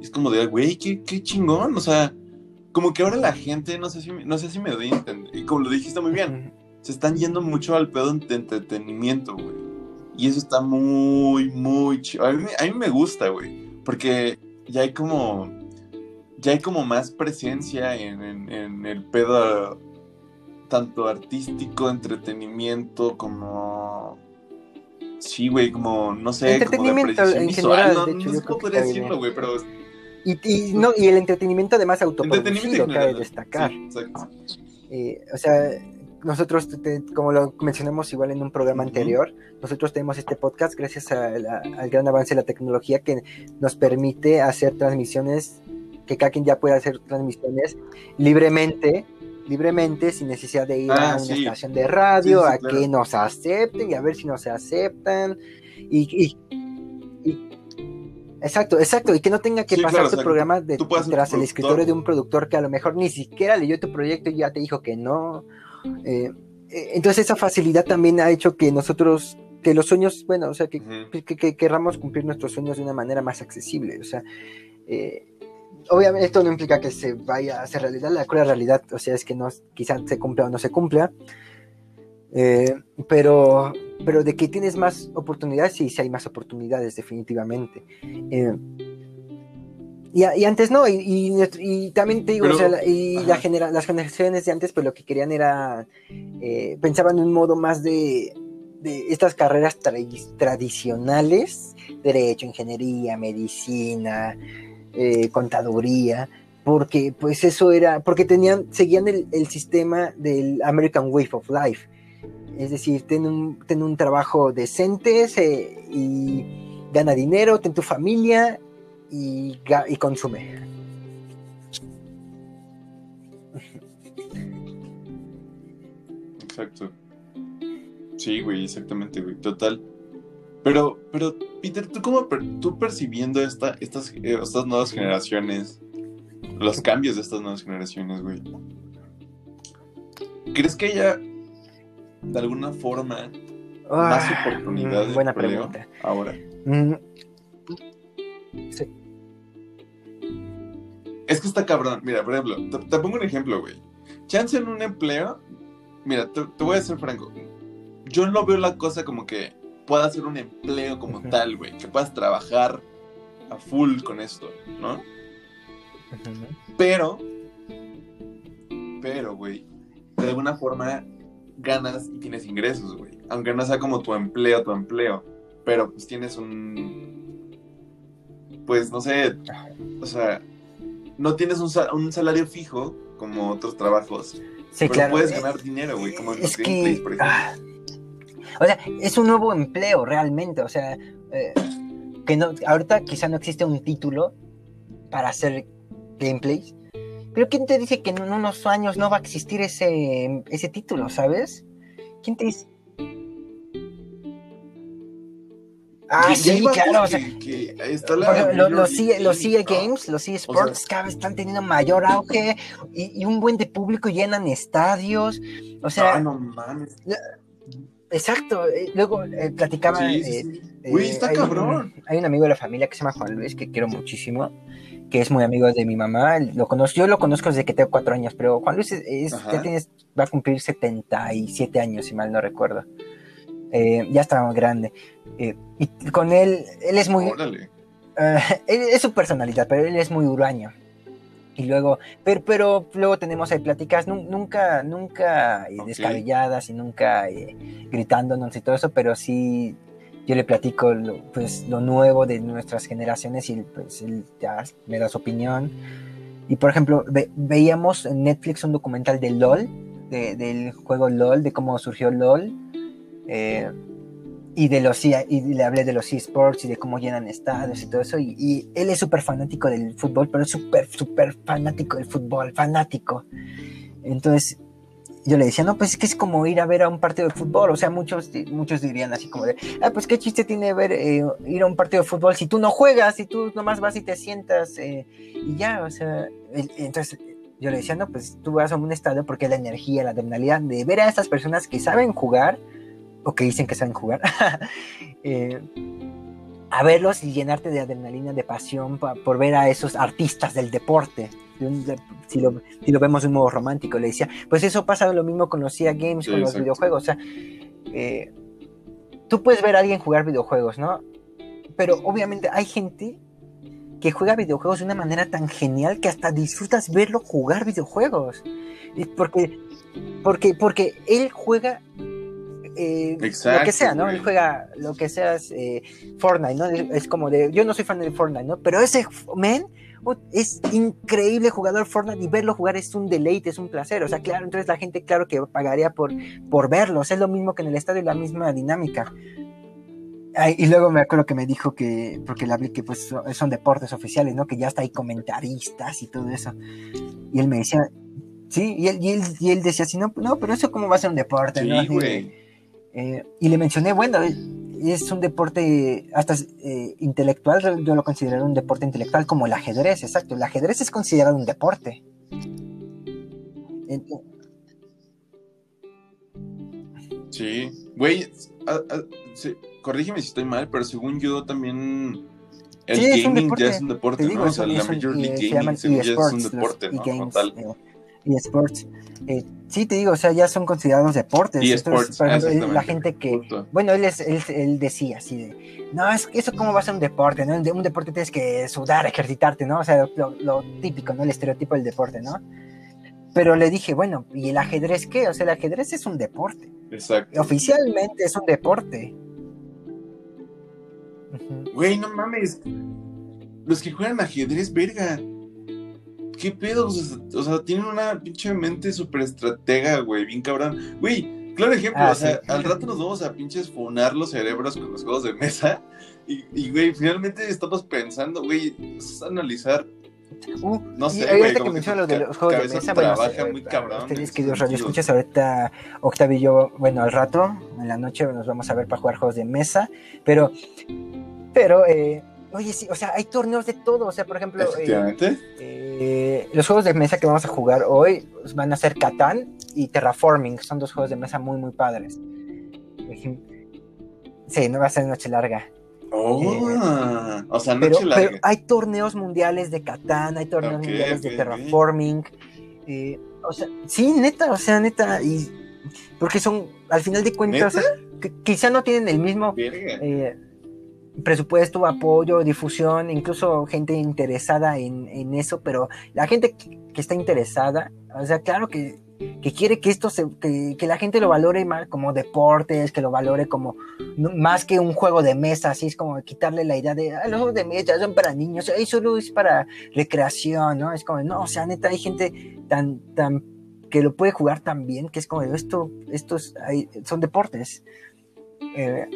Y es como de, güey, qué, qué chingón. O sea, como que ahora la gente, no sé si, no sé si me doy a entender, y como lo dijiste muy bien, se están yendo mucho al pedo de entretenimiento, güey. Y eso está muy, muy chido. A mí, a mí me gusta, güey. Porque ya hay como. Ya hay como más presencia en, en, el pedo tanto artístico, entretenimiento, como. Sí, güey, como, no sé, entretenimiento como de en general, no, de hecho, no sé cómo podría decirlo, güey, pero... Y, y, no, y el entretenimiento además autoproducido, cabe destacar. Sí, exacto. Eh, o sea, nosotros, como lo mencionamos igual en un programa anterior, nosotros tenemos este podcast gracias al gran avance de la tecnología que nos permite hacer transmisiones, que cada quien ya puede hacer transmisiones libremente, libremente, sin necesidad de ir a ah, una estación de radio, a que nos acepten y a ver si nos aceptan. Y, Exacto, exacto, y que no tenga que pasar tu programa de, tras el escritorio de un productor que a lo mejor ni siquiera leyó tu proyecto y ya te dijo que no, eh, eh, entonces esa facilidad también ha hecho que nosotros, que los sueños, bueno, o sea, que, que, querramos cumplir nuestros sueños de una manera más accesible. O sea, eh, obviamente esto no implica que se vaya a hacer realidad, la cruel realidad, o sea, es que no, quizás se cumpla o no se cumpla. pero, pero de que tienes más oportunidades, sí, sí hay más oportunidades, definitivamente. Y, antes no, y, también te digo, o sea, y la genera, las generaciones de antes, pues lo que querían era, eh, pensaban en un modo más de, de estas carreras tradicionales, derecho, ingeniería, medicina, eh, contaduría, porque pues eso era, porque tenían, seguían el, sistema del American Way of Life, es decir, ten un, ten un trabajo decente y gana dinero, ten tu familia y, y consume. Exacto. Sí, güey, exactamente, güey, total. Pero, pero, Peter, ¿tú cómo tú percibiendo esta, estas, eh, estas nuevas generaciones, los cambios de estas nuevas generaciones, güey? ¿Crees que haya, de alguna forma, más ah, oportunidades buena pregunta. ahora? Mm, sí. Es que está cabrón. Mira, por ejemplo, te, pongo un ejemplo, güey. Chance en un empleo. Mira, te, voy a ser franco. Yo no veo la cosa como que pueda ser un empleo como tal, güey. Que puedas trabajar a full con esto, ¿no? Pero. Pero, güey. De alguna forma ganas y tienes ingresos, güey. Aunque no sea como tu empleo, tu empleo. Pero pues tienes un. Pues no sé. O sea no tienes un, salario fijo como otros trabajos. Sí, pero puedes ganar dinero, güey, como en los gameplays, por ejemplo. Ah, o sea, es un nuevo empleo realmente. O sea, eh, que no, ahorita quizá no existe un título para hacer gameplays. Pero ¿quién te dice que en unos años no va a existir ese, ese título, ¿sabes? ¿Quién te dice? Ah, sí, claro. O sea, los, los Games, los eSports, cada vez están teniendo mayor auge y, un buen de público llenan estadios. O sea. Ah, no mames. Exacto. Eh, luego eh, platicaba. Sí, sí, eh, Uy, está cabrón. hay un amigo de la familia que se llama Juan Luis, que quiero muchísimo, que es muy amigo de mi mamá. Lo conozco, yo lo conozco desde que tengo cuatro años, pero Juan Luis es, ya tienes, va a cumplir 77 años, si mal no recuerdo. Eh, ya estaba grande. Eh, y con él, él es muy... Eh, es su personalidad, pero él es muy huraño. Y luego, pero, pero luego tenemos ahí pláticas, nunca, nunca descabelladas y nunca gritándonos y todo eso, pero sí yo le platico lo, pues, lo nuevo de nuestras generaciones y pues él ya me da su opinión. Y por ejemplo, veíamos en Netflix un documental de LOL, del juego LOL, de cómo surgió LOL eh, y de los y le hablé de los esports y de cómo llenan estadios y todo eso. Y, él es súper fanático del fútbol, pero es súper, súper fanático del fútbol, fanático. Entonces, yo le decía, no, pues es que es como ir a ver a un partido de fútbol. O sea, muchos, muchos dirían así como de, ah, pues qué chiste tiene ver eh, ir a un partido de fútbol si tú no juegas, si tú nomás vas y te sientas eh, y ya, o sea, entonces yo le decía, no, pues tú vas a un estadio porque la energía, la adrenalina de ver a estas personas que saben jugar o que dicen que saben jugar, eh, a verlos y llenarte de adrenalina, de pasión por ver a esos artistas del deporte si, lo, vemos de un modo romántico, le decía, pues eso pasa lo mismo con los CIA Games, con los videojuegos, o sea, eh, tú puedes ver a alguien jugar videojuegos, ¿no? Pero obviamente hay gente que juega videojuegos de una manera tan genial que hasta disfrutas verlo jugar videojuegos. Porque, porque, porque él juega eh, lo que sea, ¿no? Él juega lo que sea eh, Fortnite, ¿no? Es como de, yo no soy fan de Fortnite, ¿no? Pero ese men es increíble jugador Fortnite y verlo jugar es un deleite, es un placer. O sea, claro, entonces la gente, claro que pagaría por, por verlos. Es lo mismo que en el estadio, la misma dinámica. y luego me acuerdo que me dijo que, porque la vi que pues son deportes oficiales, ¿no? Que ya está ahí comentaristas y todo eso. Y él me decía, sí, y él, y él, decía así, no, no, pero eso cómo va a ser un deporte, ¿no? Eh, y le mencioné, bueno, es un deporte hasta eh, intelectual, yo lo considero un deporte intelectual como el ajedrez, exacto. El ajedrez es considerado un deporte. Sí, güey, corrígeme si estoy mal, pero según yo también el gaming ya es un deporte, ¿no? o sea, la Major League eh, Gaming según ya es un deporte, ¿no? Como tal. sports. Sí, te digo, o sea, ya son considerados deportes. Y Entonces, por ejemplo, la gente que, bueno, él, es, él, decía así de, no, es eso cómo va a ser un deporte, ¿no? Un deporte tienes que sudar, ejercitarte, ¿no? O sea, lo, típico, ¿no? El estereotipo del deporte, ¿no? Pero le dije, bueno, ¿y el ajedrez qué? O sea, el ajedrez es un deporte. Exacto. Oficialmente es un deporte. Güey, no mames. Los que juegan ajedrez, verga. ¿Qué pedo? O sea, tienen una pinche mente súper estratega, güey, bien cabrón. Güey, claro ejemplo, ah, o sea, al rato nos vamos a pinches funar los cerebros con los juegos de mesa. Y, güey, finalmente estamos pensando, güey, es analizar Uh, no sé, güey. Ahorita que mencionas lo de los juegos de mesa, trabaja bueno, muy cabrón. Ustedes, queridos radio escuchas, ahorita Octavio y yo, bueno, al rato, en la noche nos vamos a ver para jugar juegos de mesa, pero, pero, eh, Oye, sí, o sea, hay torneos de todo. O sea, por ejemplo, eh, eh, los juegos de mesa que vamos a jugar hoy van a ser Catán y Terraforming. Son dos juegos de mesa muy, muy padres. Sí, no va a ser noche larga. Oh, eh, o sea, noche larga. Pero hay torneos mundiales de Catán, hay torneos mundiales de Terraforming. o sea, sí, neta, o sea, neta, y porque son, al final de cuentas, quizá no tienen el mismo presupuesto, apoyo, difusión, incluso gente interesada en, eso, pero la gente que, está interesada, o sea, claro que, quiere que esto se, que, la gente lo valore más como deportes, que lo valore como más que un juego de mesa, así es como quitarle la idea de, ah, los juegos de mesa son para niños, eso solo es para recreación, ¿no? Es como, no, o sea, neta, hay gente tan, tan, que lo puede jugar tan bien, que es como, esto, estos son deportes. Eh,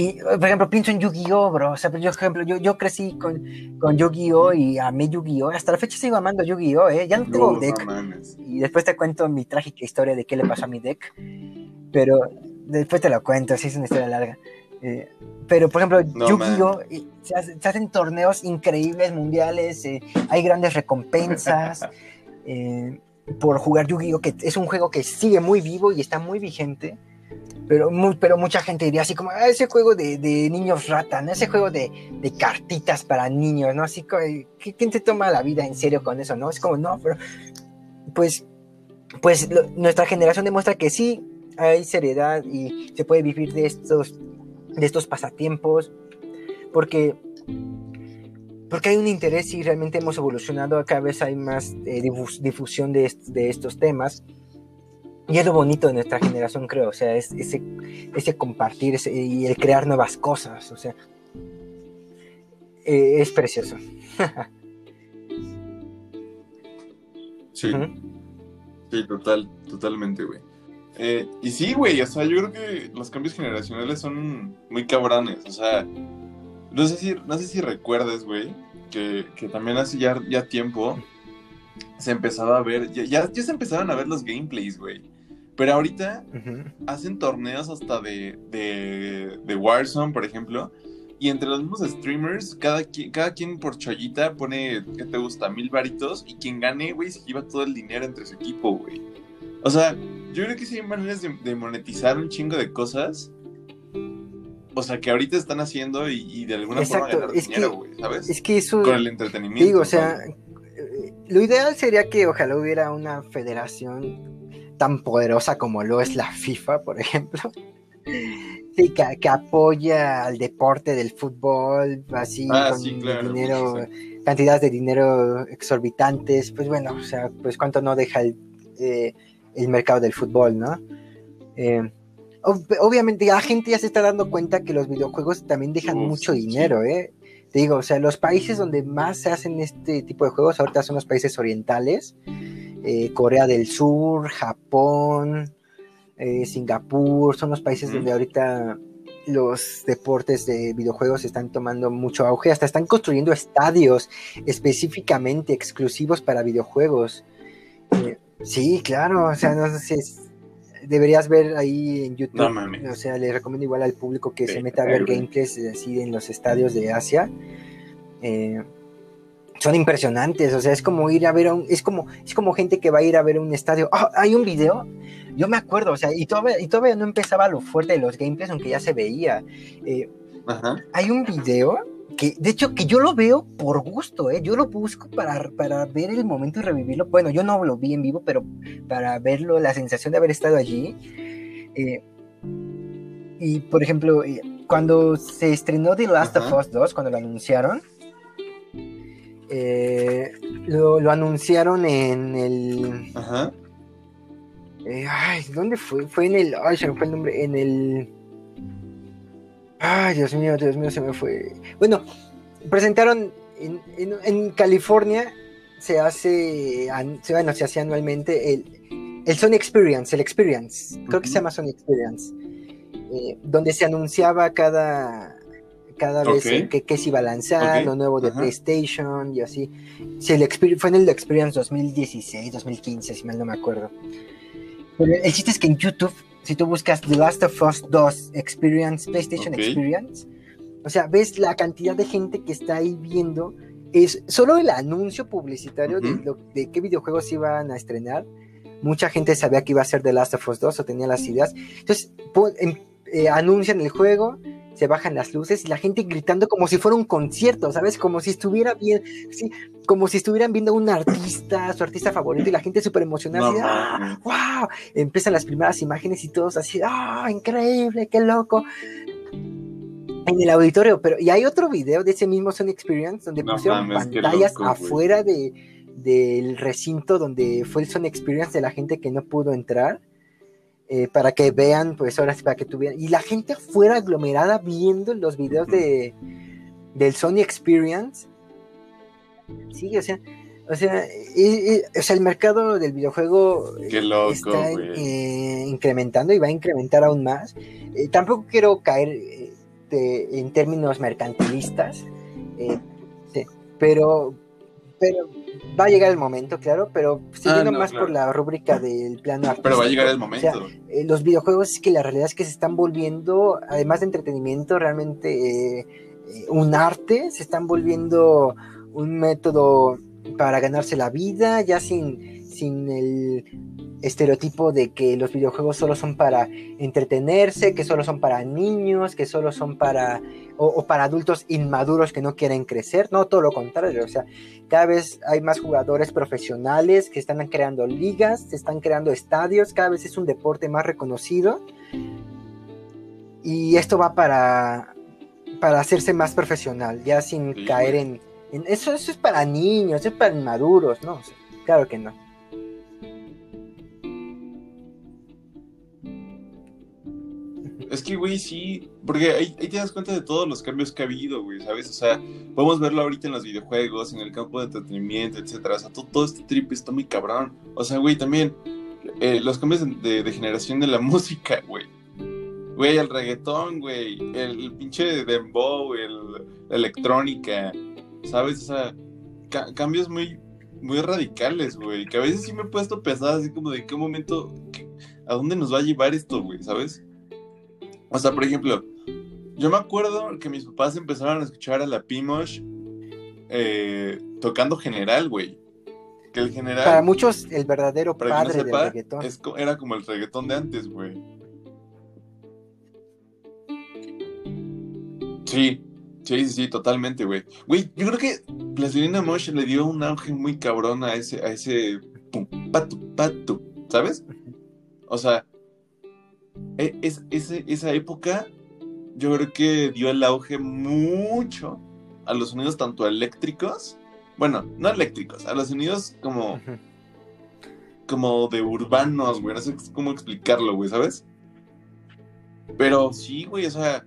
y, por ejemplo, pienso en Yu-Gi-Oh, bro. O sea, yo, por ejemplo, yo, yo crecí con, con Yu-Gi-Oh y amé Yu-Gi-Oh. Hasta la fecha sigo amando Yu-Gi-Oh, ¿eh? Ya no tengo deck. y después te cuento mi trágica historia de qué le pasó a mi deck. Pero después te lo cuento, sí es una historia larga. Eh, pero, por ejemplo, Yu-Gi-Oh! Se, hacen torneos increíbles, mundiales, eh, hay grandes recompensas eh, por jugar Yu-Gi-Oh! que es un juego que sigue muy vivo y está muy vigente. Pero, pero mucha gente diría así como, ah, ese juego de, niños rata, ¿no? Ese juego de, cartitas para niños, ¿no? Así que, ¿quién te toma la vida en serio con eso, no? Es como, no, pero, pues, pues nuestra generación demuestra que sí hay seriedad y se puede vivir de estos, de estos pasatiempos, porque, porque hay un interés y realmente hemos evolucionado, cada vez hay más eh, difusión de, de estos temas y es lo bonito de nuestra generación, creo, o sea, es ese, ese compartir y el crear nuevas cosas, o sea, eh, es precioso. sí, sí, total, totalmente, güey. Eh, y sí, güey, o sea, yo creo que los cambios generacionales son muy cabrones, o sea, no sé si, no sé si recuerdes, güey, que, que también hace ya, ya tiempo se empezaba a ver, ya, ya, se empezaron a ver los gameplays, güey. Pero ahorita hacen torneos hasta de, de, de Warzone, por ejemplo, y entre los mismos streamers, cada quien, cada quien por chollita pone, ¿qué te gusta? Mil varitos. Y quien gane, güey, se lleva todo el dinero entre su equipo, güey. O sea, yo creo que sí hay maneras de, monetizar un chingo de cosas. O sea, que ahorita están haciendo y, de alguna forma ganar dinero, güey, ¿sabes? Es que eso... Con el entretenimiento. Digo, o sea, eh, lo ideal sería que ojalá hubiera una federación tan poderosa como lo es la FIFA, por ejemplo. Que, apoya al deporte del fútbol, así ah, con dinero, cantidades de dinero exorbitantes, pues bueno, o sea, pues cuánto no deja el, eh, mercado del fútbol, ¿no? Eh, obviamente la gente ya se está dando cuenta que los videojuegos también dejan mucho dinero, ¿eh? Te digo, o sea, los países donde más se hacen este tipo de juegos ahorita son los países orientales, eh, Corea del Sur, Japón, eh, Singapur, son los países donde ahorita los deportes de videojuegos están tomando mucho auge, hasta están construyendo estadios específicamente exclusivos para videojuegos. Eh, sí, claro, o sea, no sé si deberías ver ahí en YouTube, o sea, le recomiendo igual al público que se meta a ver gameplays así en los estadios de Asia. Eh, son impresionantes, o sea, es como ir a ver un, es como, es como gente que va a ir a ver un estadio. Ah, hay un video yo me acuerdo, o sea, y todavía, y todavía no empezaba lo fuerte de los gameplays, aunque ya se veía. Eh, hay un video que, de hecho, que yo lo veo por gusto, ¿eh? Yo lo busco para, para ver el momento y revivirlo. Bueno, yo no lo vi en vivo, pero para verlo, la sensación de haber estado allí. Eh, y, por ejemplo, eh, cuando se estrenó The Last of Us 2, cuando lo anunciaron, lo, lo, anunciaron en el... Ajá eh, ay, ¿dónde fue? Fue en el. Ay, se me fue el nombre. En el. Ay, Dios mío, Dios mío, se me fue. Bueno, presentaron en, en, California. Se hace. Bueno, se hace anualmente el, el Sony Experience, el Experience. Creo que se llama Sony Experience. Eh, donde se anunciaba cada cada vez que, se iba a lanzar, lo nuevo de PlayStation y así. Sí, el fue en el Experience 2016, 2015, si mal no me acuerdo el chiste es que en YouTube, si tú buscas The Last of Us 2 Experience, PlayStation Experience, o sea, ves la cantidad de gente que está ahí viendo. Es solo el anuncio publicitario de, qué videojuegos iban a estrenar. Mucha gente sabía que iba a ser The Last of Us 2 o tenía las ideas. Entonces, em, eh, anuncian el juego, se bajan las luces y la gente gritando como si fuera un concierto, ¿sabes? Como si estuviera bien, sí, como si estuvieran viendo a un artista, su artista favorito, y la gente súper emocionada, ¡wow! ¡Ah! Empiezan las primeras imágenes y todos así, ¡ah! ¡Increíble! ¡Qué loco! En el auditorio, pero y hay otro video de ese mismo Sony Experience donde pusieron pantallas afuera de, del recinto donde fue el Sony Experience de la gente que no pudo entrar eh, para que vean, pues ahora sí, para que tuvieran. Y la gente fuera aglomerada viendo los videos de, del Sony Experience. Sí, o sea, o sea, o sea el mercado del videojuego está eh, incrementando y va a incrementar aún más. Eh, tampoco quiero caer en términos mercantilistas, pero, pero va a llegar el momento, claro, pero siguiendo ah, más por la rúbrica del plano artístico. Pero va a llegar el momento. Eh, los videojuegos es que la realidad es que se están volviendo, además de entretenimiento, realmente eh, eh, un arte, se están volviendo un método para ganarse la vida, ya sin, sin el estereotipo de que los videojuegos solo son para entretenerse, que solo son para niños, que solo son para o, para adultos inmaduros que no quieren crecer, no, todo lo contrario, o sea, cada vez hay más jugadores profesionales que están creando ligas, se están creando estadios, cada vez es un deporte más reconocido. Y esto va para para hacerse más profesional, ya sin caer en, eso, eso es para niños, eso es para inmaduros, no, claro que no. Es que, güey, sí, porque ahí, te das cuenta de todos los cambios que ha habido, güey, ¿sabes? O sea, podemos verlo ahorita en los videojuegos, en el campo de entretenimiento, etcétera. O sea, todo, este trip está muy cabrón. O sea, güey, también eh, los cambios de, generación de la música, güey. Güey, el reggaetón, güey, el, pinche dembow, el, la electrónica, ¿sabes? O sea, cambios muy muy radicales, güey. Que a veces sí me he puesto a pensar así como de qué momento, a dónde nos va a llevar esto, güey, ¿sabes? O sea, por ejemplo, yo me acuerdo que mis papás empezaron a escuchar a la Pimosh eh, tocando general, güey. Que el general. Para muchos, el verdadero padre del reggaetón. era como el reggaetón de antes, güey. Sí, sí, sí, sí, totalmente, güey. Güey, yo creo que Plastilina Mosh le dio un auge muy cabrón a ese, a ese pum, patu, patu, ¿sabes? O sea, e, es, esa época yo creo que dio el auge mucho a los sonidos tanto eléctricos, bueno, no eléctricos, a los sonidos como, como de urbanos, güey, no sé cómo explicarlo, güey, ¿sabes? Pero sí, güey, o sea,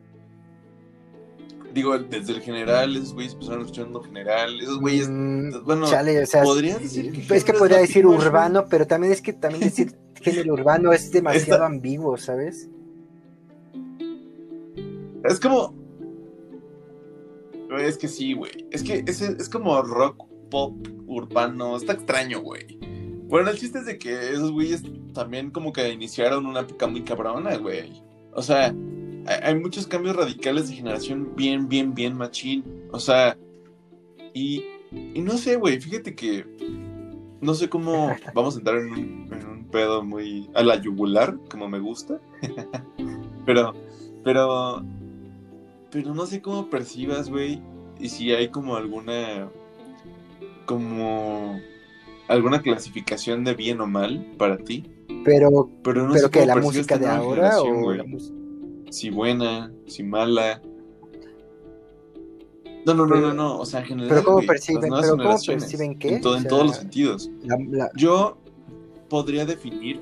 digo, desde el general, esos güeyes empezaron escuchando general, esos güeyes, mm, bueno, Chale, o sea, decir que es que podría decir urbano, pero también es que también decir género urbano es demasiado ambiguo, ¿sabes? Es como. Es que sí, güey. Es que es, es como rock pop urbano. Está extraño, güey. Bueno, el chiste es de que esos güeyes también como que iniciaron una época muy cabrona, güey. O sea, hay, muchos cambios radicales de generación bien, bien, bien machín. O sea, y, y no sé, güey, fíjate que no sé cómo vamos a entrar en un, en un pedo muy a la yugular, como me gusta. pero, pero pero no sé cómo percibas, güey, y si hay como alguna, como alguna clasificación de bien o mal para ti. Pero, pero, no pero que la música de ahora o si buena, si mala. No, no, no, no, no, o sea, en general. Pero cómo perciben, pero cómo perciben qué? En, en todos los sentidos. Yo podría definir.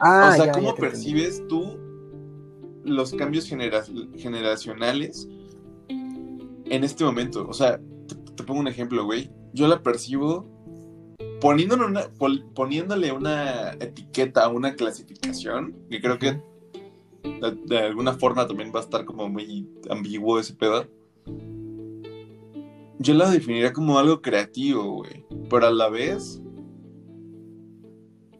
Ah, o sea, ¿cómo percibes tú los cambios generacionales en este momento. O sea, te, pongo un ejemplo, güey. Yo la percibo poniéndole una, poniéndole una etiqueta, una clasificación, que creo que de, alguna forma también va a estar como muy ambiguo ese pedo. Yo la definiría como algo creativo, güey. Pero a la vez,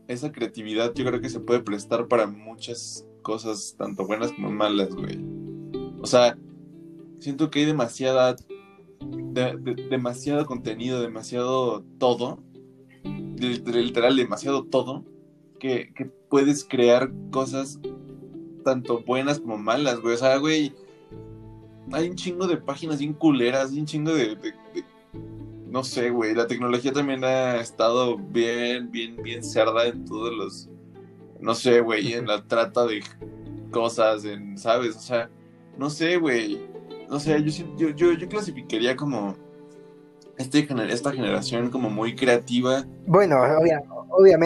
esa creatividad yo creo que se puede prestar para muchas cosas tanto buenas como malas, güey. O sea, siento que hay demasiada, demasiado contenido, demasiado todo, literal, demasiado todo, que, puedes crear cosas tanto buenas como malas, güey. O sea, güey, hay un chingo de páginas bien culeras, hay un chingo de, no sé, güey, la tecnología también ha estado bien, bien, bien cerda en todos los no sé, güey, en la trata de cosas, en, ¿sabes? O sea, no sé, güey. No sé, yo, yo, yo, clasificaría como este, esta generación como muy creativa. Bueno, obviamente.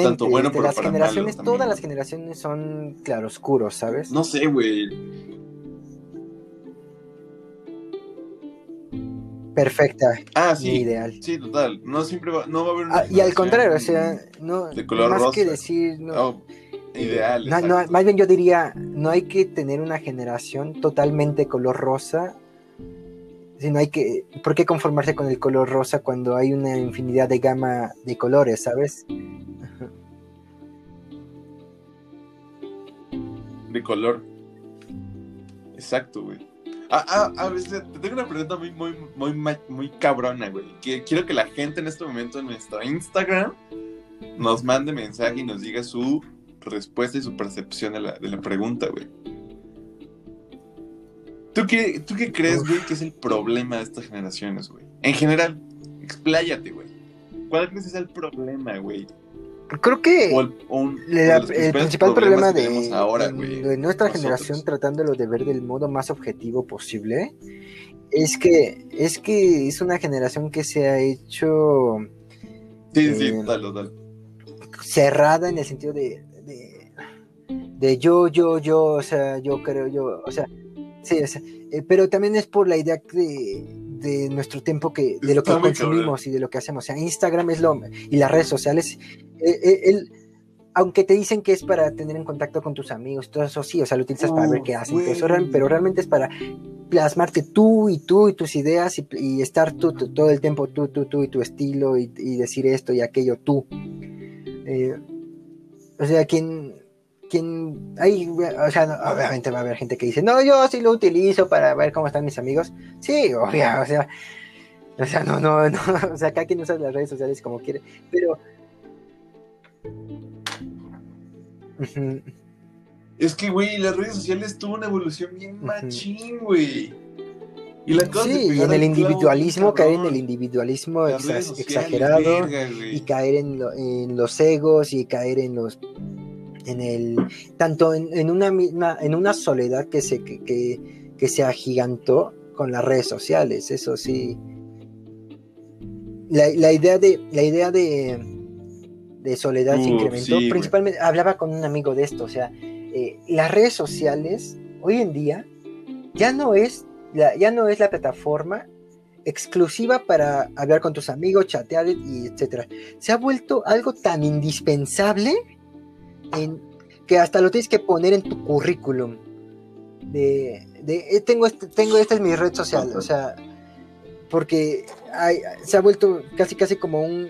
Tanto bueno este, las generaciones, todas las generaciones son claroscuros, ¿sabes? No sé, güey. Perfecta. Ah, sí. Ideal. Sí, total. No siempre va, no va a haber una ah, Y al contrario, o sea, no. De color más rosa. que decir. No, oh, ideal. No, más bien yo diría, no hay que tener una generación totalmente color rosa, sino hay que, ¿por qué conformarse con el color rosa cuando hay una infinidad de gama de colores, sabes? De color. Exacto, güey. Ah, ah, a veces te tengo una pregunta muy, muy, muy, muy cabrona, güey. Quiero que la gente en este momento en nuestro Instagram nos mande mensaje y nos diga su respuesta y su percepción de la, de la pregunta, güey. ¿Tú qué, ¿Tú qué crees, güey, que es el problema de estas generaciones, güey? En general, expláyate, güey. ¿Cuál crees que es el problema, güey? Creo que el principal problema de, ahora, de, nuestra generación, tratándolo de ver del modo más objetivo posible, es que es que es una generación que se ha hecho sí, sí, eh, total, total. cerrada en el sentido de de yo, yo, yo, o sea, yo creo, yo, o sea, sí, o sea, eh, pero también es por la idea de, nuestro tiempo que, de lo que consumimos y de lo que hacemos. O sea, Instagram es lo, y las redes sociales, eh, eh, aunque te dicen que es para tener en contacto con tus amigos, todo eso sí, o sea, lo utilizas para ver qué hacen, pero realmente es para plasmarte tú y tú y tus ideas y, estar tú, todo el tiempo tú, tú, tú y tu estilo y, decir esto y aquello tú. Eh, o sea, quien, quien, hay, o sea, obviamente va a haber gente que dice, no, yo sí lo utilizo para ver cómo están mis amigos. Sí, obvio, o sea, o sea, no, no, no, o sea, cada quien usa las redes sociales como quiere, pero... Es que, güey, las redes sociales tuvo una evolución bien machín, güey. Y la cosa sí, y en el individualismo, caer en el individualismo exagerado y caer en, los egos y caer en los en el tanto en, una misma en una soledad que se que, que, se agigantó con las redes sociales eso sí la, la idea de la idea de, de soledad se incrementó principalmente hablaba con un amigo de esto o sea eh, las redes sociales hoy en día ya no es la, ya no es la plataforma exclusiva para hablar con tus amigos, chatear y etcétera. Se ha vuelto algo tan indispensable en, que hasta lo tienes que poner en tu currículum. De, de eh, tengo este, tengo esta es mi red social, o sea, porque se ha vuelto casi casi como un,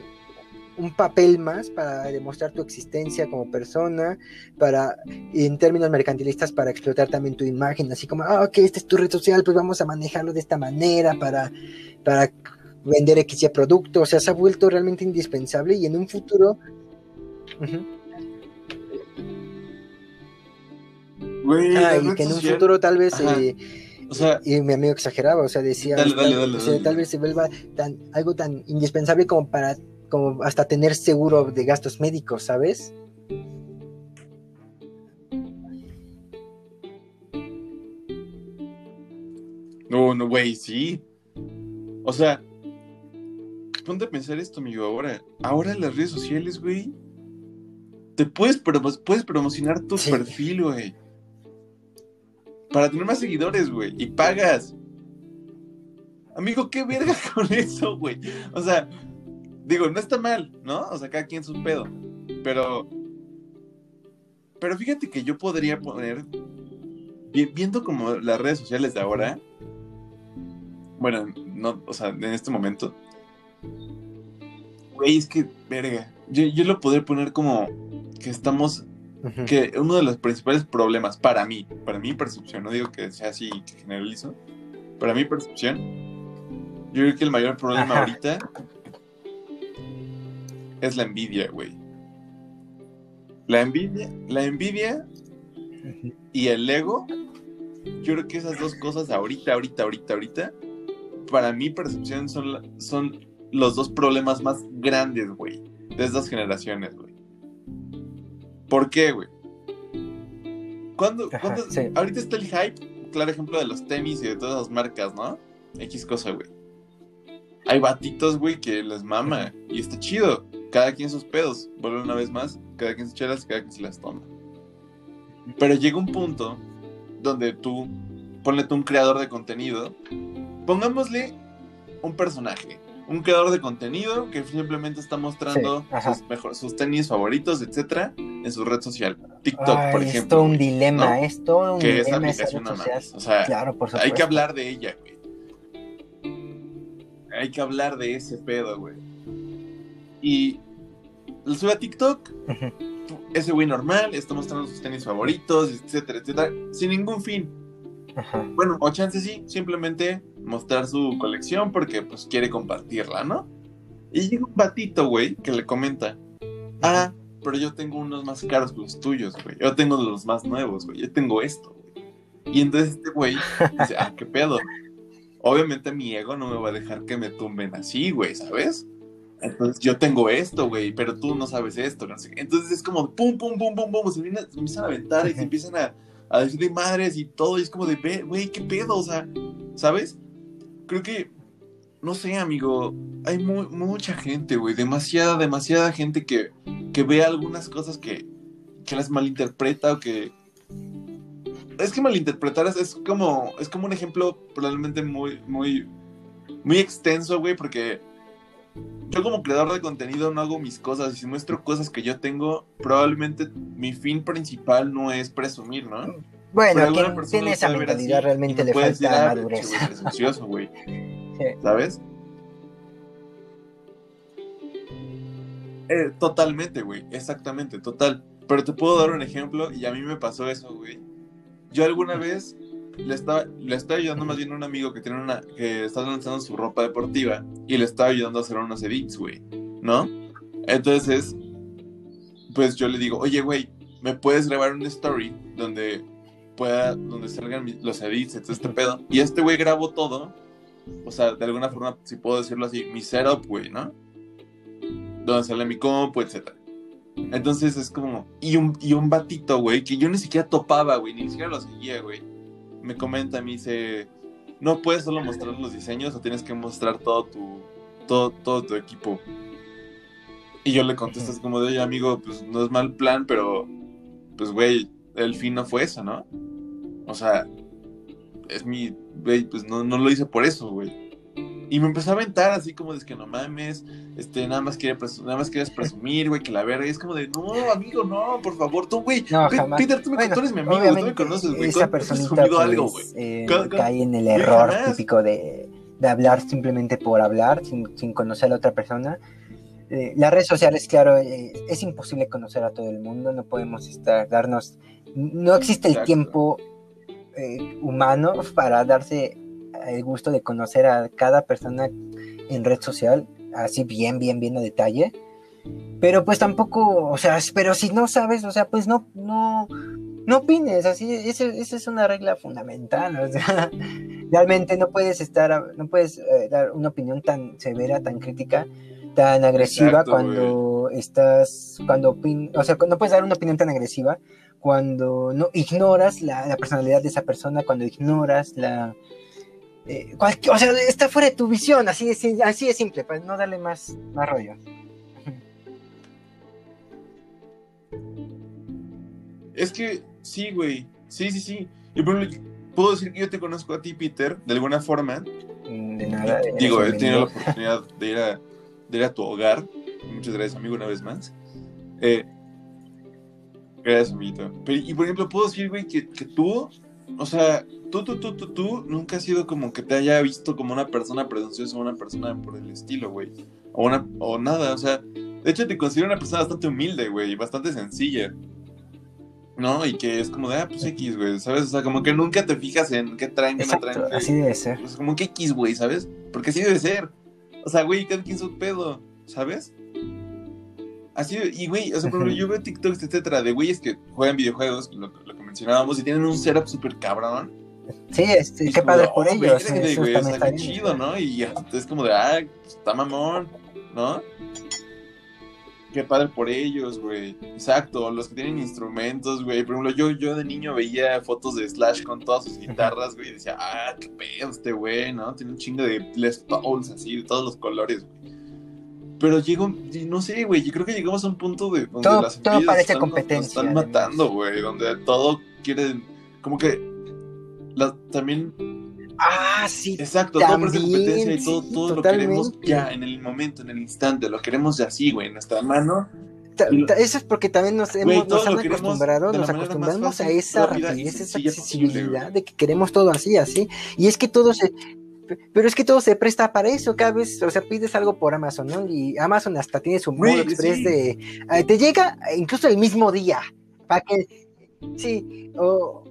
un papel más para demostrar tu existencia como persona, para, en términos mercantilistas, para explotar también tu imagen, así como, ah, ok, este es tu red social, pues vamos a manejarlo de esta manera para, para vender X producto, o sea, se ha vuelto realmente indispensable y en un futuro... ah, y que en un futuro tal vez... Eh, o sea, y mi amigo exageraba, o sea, decía, tal vez se vuelva tan, algo tan indispensable como para como hasta tener seguro de gastos médicos, ¿sabes? No, no, güey, sí. O sea, ponte a pensar esto, amigo, ahora. Ahora las redes sociales, güey, te puedes, puedes promocionar tu perfil, güey. Para tener más seguidores, güey. Y pagas. Amigo, qué verga con eso, güey. O sea, Digo, no está mal, ¿no? O sea, cada quien su pedo. Pero. Pero fíjate que yo podría poner. Viendo como las redes sociales de ahora. Bueno, no, o sea, en este momento. Güey, es que, verga. Yo, yo lo podría poner como que estamos. Que uno de los principales problemas para mí, para mi percepción, no digo que sea así que generalizo, para mi percepción, yo creo que el mayor problema ahorita es la envidia, güey. La envidia, la envidia y el ego, yo creo que esas dos cosas ahorita, ahorita, ahorita, ahorita, para mi percepción son, son los dos problemas más grandes, güey, de estas generaciones, güey. ¿Por qué, güey? ¿Cuándo, ahorita está el hype, claro ejemplo de los tenis y de todas las marcas, ¿no? X cosa, güey. Hay batitos, güey, que les mama y está chido cada quien sus pedos, vuelve una vez más, cada quien sus chelas, cada quien se las toma. Pero llega un punto donde tú, ponle tú un creador de contenido, pongámosle un personaje, un creador de contenido que simplemente está mostrando sus, mejor, sus tenis favoritos, etcétera, en su red social. TikTok, por ejemplo. Es todo un dilema, es todo un que dilema. Es aplicación O sea, claro, por hay que hablar de ella, güey. Hay que hablar de ese pedo, güey y lo sube a TikTok. Ese güey normal, está mostrando sus tenis favoritos, etcétera, etcétera, sin ningún fin. Bueno, o chance sí, simplemente mostrar su colección porque pues quiere compartirla, ¿no? Y llega un batito, güey, que le comenta, ah, pero yo tengo unos más caros que los tuyos, güey. Yo tengo los más nuevos, güey. Yo tengo esto, güey. Y entonces este güey dice, ah, qué pedo. Obviamente mi ego no me va a dejar que me tumben así, güey, ¿sabes? Entonces yo tengo esto, güey, pero tú no sabes esto, no sé. Entonces es como pum, pum, pum, pum, pum, se, empiezan a aventar y se empiezan a, a decir de madres y todo, y es como de, güey, qué pedo, o sea, ¿sabes? Creo que, no sé, amigo, hay mucha gente, güey, demasiada, demasiada gente que, que ve algunas cosas que, que las malinterpreta o que... Es que malinterpretar es, como, es como un ejemplo probablemente muy, muy, muy extenso, güey, porque yo como creador de contenido no hago mis cosas y si muestro cosas que yo tengo, probablemente mi fin principal no es presumir, ¿no? Bueno, quien tiene esa mentalidad así realmente me le falta madurez. pinche güey, presuncioso, güey. Sí. ¿Sabes? Eh, totalmente, güey. Exactamente, total. Pero te puedo dar un ejemplo y a mí me pasó eso, güey. Yo alguna vez le estaba, le estaba ayudando más bien a un amigo que tiene una, que está lanzando su ropa deportiva y le estaba ayudando a hacer unos edits, güey. ¿No? Entonces, pues yo le digo, oye, güey, ¿me puedes grabar una story donde pueda, donde salgan los edits todo este pedo? Y este güey grabó todo. O sea, de alguna forma, si puedo decirlo así, mi setup, güey, ¿no? Donde sale mi compu, etcétera. Entonces es como. Y un, y un batito, güey, que yo ni siquiera topaba, güey, ni siquiera lo seguía, güey. Me comenta, me dice. No puedes solo mostrar los diseños o tienes que mostrar todo tu. todo, todo tu equipo. Y yo le contesto así como de, oye, amigo, pues no es mal plan, pero. Pues, güey, el fin no fue eso, ¿no? O sea, es mi. Güey, pues no, no lo hice por eso, güey. Y me empezó a aventar así como de que no mames, este, nada más quiere nada más quieres presumir, güey, que la verga. Y es como de, no, amigo, no, por favor, tú, güey. No. Peter, tú, me, Bueno, tú eres mi amigo, tú me conoces, güey. Esa ¿Cuándo has personita pues, algo, güey? eh, cae en el error jamás. típico de, de hablar simplemente por hablar, sin, sin conocer a la otra persona. Eh, las redes sociales, claro, eh, es imposible conocer a todo el mundo, no podemos estar, darnos, no existe el Exacto. tiempo eh, humano para darse el gusto de conocer a cada persona en red social, así bien, bien, bien a detalle. Pero pues tampoco, o sea, pero si no sabes, o sea, pues no, no, no opines, así, esa esa es una regla fundamental, o sea, realmente no puedes estar, no puedes eh, dar una opinión tan severa, tan crítica, tan agresiva Exacto, cuando estás, cuando opin, o sea, no puedes dar una opinión tan agresiva cuando no ignoras la, la personalidad de esa persona, cuando ignoras la, eh, o sea, está fuera de tu visión, así de, sim- así de simple, para no darle más, más rollo. Es que sí, güey. Sí, sí, sí. Y por ejemplo, puedo decir que yo te conozco a ti, Peter, de alguna forma. Mm, De nada. eres Digo, he tenido la oportunidad de ir a, de ir a tu hogar. Muchas gracias, amigo, una vez más. Eh, gracias, amiguito. Pero, y por ejemplo, puedo decir, güey, que, que tú, o sea, tú, tú, tú, tú, tú, nunca has sido como que te haya visto como una persona presunciosa o una persona por el estilo, güey. O, una, o nada, o sea, de hecho te considero una persona bastante humilde, güey, y bastante sencilla. ¿No? Y que es como de, ah, pues X, güey, ¿sabes? O sea, como que nunca te fijas en qué traen, qué no traen. así debe ser. Pues como que X, güey, ¿sabes? Porque así debe ser. O sea, güey, cada quien su pedo, ¿sabes? Así, y güey, o sea, por ejemplo, Ujú. yo veo TikToks, etcétera, de güeyes que juegan videojuegos, lo, lo que mencionábamos, y tienen un setup súper cabrón. Sí, este, qué padre por oh, ellos. eso güey, o sea, qué chido, ¿no? Y es como de, ah, está mamón, ¿no? Qué padre por ellos, güey. Exacto, los que tienen instrumentos, güey. Por ejemplo, yo, yo de niño veía fotos de Slash con todas sus guitarras, güey, y decía, ah, qué pedo este güey, ¿no? Tiene un chingo de Les Pauls así, de todos los colores, güey. Pero llego, y no sé, güey, yo creo que llegamos a un punto de donde Todo- las todo envidias parece están, nos competencia, están además. matando, güey, donde todo quieren, como que, la- también Ah, sí. Exacto, todo parece competencia y todo, sí, todo lo queremos ya, en el momento, en el instante, lo queremos ya así, güey, en nuestra mano. Ta- ta- Eso es porque también nos, hemos, nos han acostumbrado, nos acostumbramos a esa rapidez, esa accesibilidad de que queremos todo así, así. Y es que todo se. Pero es que todo se presta para eso. Cada vez, o sea, pides algo por Amazon, ¿no? Y Amazon hasta tiene su modo Güey, express sí. de. eh, te llega incluso el mismo día. Para que. Sí, o.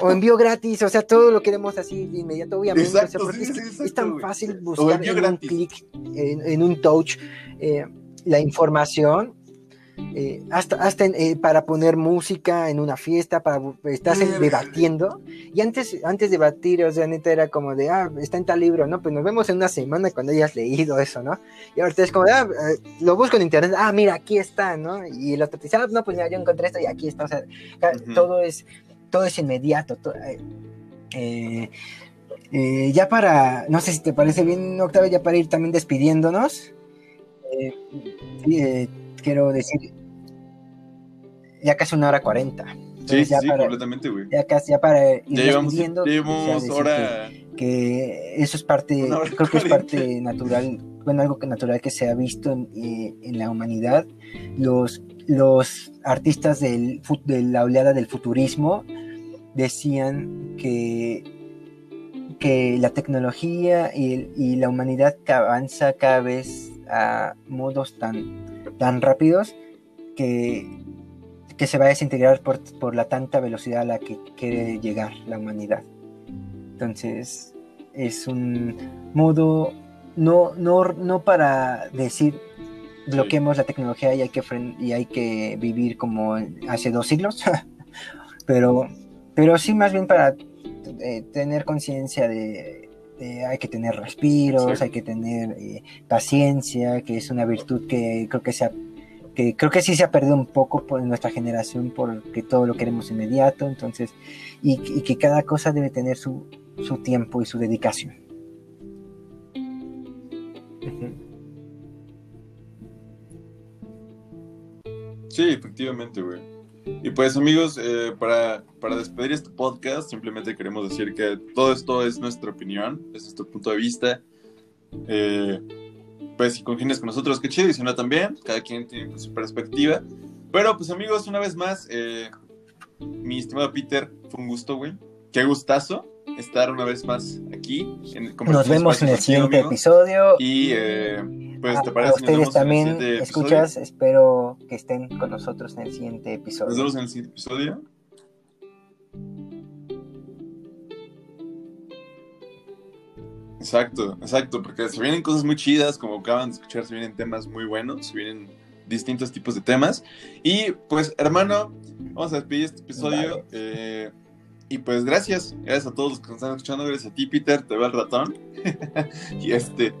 O envío gratis, o sea, todo lo queremos así de inmediato, obviamente. o sea, Exacto, porque sí, es, sí, tan fácil O buscar en un clic, en, en un touch, eh, la información. Eh, hasta hasta eh, para poner música en una fiesta, para estás en- Verga. debatiendo. Y antes, antes de debatir, o sea, neta era como de, ah, está en tal libro, ¿no? Pues nos vemos en una semana cuando hayas leído eso, ¿no? Y ahorita es como, de, ah, eh, lo busco en internet, ah, mira, aquí está, ¿no? Y el otro te dice, ah, no, pues mira, yo encontré esto y aquí está, o sea, ca- Ujú. todo es, todo es inmediato. to- eh, eh, eh, ya para, no sé si te parece bien, Octavio, ya para ir también despidiéndonos. eh, eh, quiero decir, ya casi una hora cuarenta. Sí, sí, ya sí, para, completamente, güey. ya casi, ya para ir Ya llevamos, ya decir hora. que, que eso es parte, creo que es parte natural, bueno, algo que natural que se ha visto en, eh, en la humanidad. Los, los artistas del, de la oleada del futurismo decían que, que la tecnología y, la humanidad que avanza cada vez a modos tan, tan rápidos que, que se va a desintegrar por, por la tanta velocidad a la que quiere llegar la humanidad. Entonces, es un modo no, no, no para decir bloqueemos la tecnología y hay que y hay que vivir como hace dos siglos, pero, pero sí más bien para eh, tener conciencia de, hay que tener respiros, hay que tener eh, paciencia, que es una virtud que creo que se que creo que sí se ha perdido un poco por nuestra generación porque todo lo queremos inmediato, entonces, y, que cada cosa debe tener su, su tiempo y su dedicación. Sí, efectivamente, güey. Y pues amigos, eh, para, para despedir este podcast, simplemente queremos decir que todo esto es nuestra opinión, es nuestro punto de vista. Eh, pues si congenias con nosotros, qué chido, y si no también, cada quien tiene su perspectiva. Pero pues amigos, una vez más, eh, mi estimado Peter, fue un gusto, güey. Qué gustazo estar una vez más aquí. En, Nos vemos en el siguiente episodio. Y pues te parece. A ustedes también escuchas, espero que estén con nosotros en el siguiente episodio. Nos vemos en el siguiente episodio. Exacto, exacto, porque se vienen cosas muy chidas, como acaban de escuchar, se vienen temas muy buenos, se vienen distintos tipos de temas. Y pues, hermano, vamos a despedir este episodio. Eh, y pues gracias, gracias a todos los que nos están escuchando, gracias a ti, Peter, te veo el ratón. y este,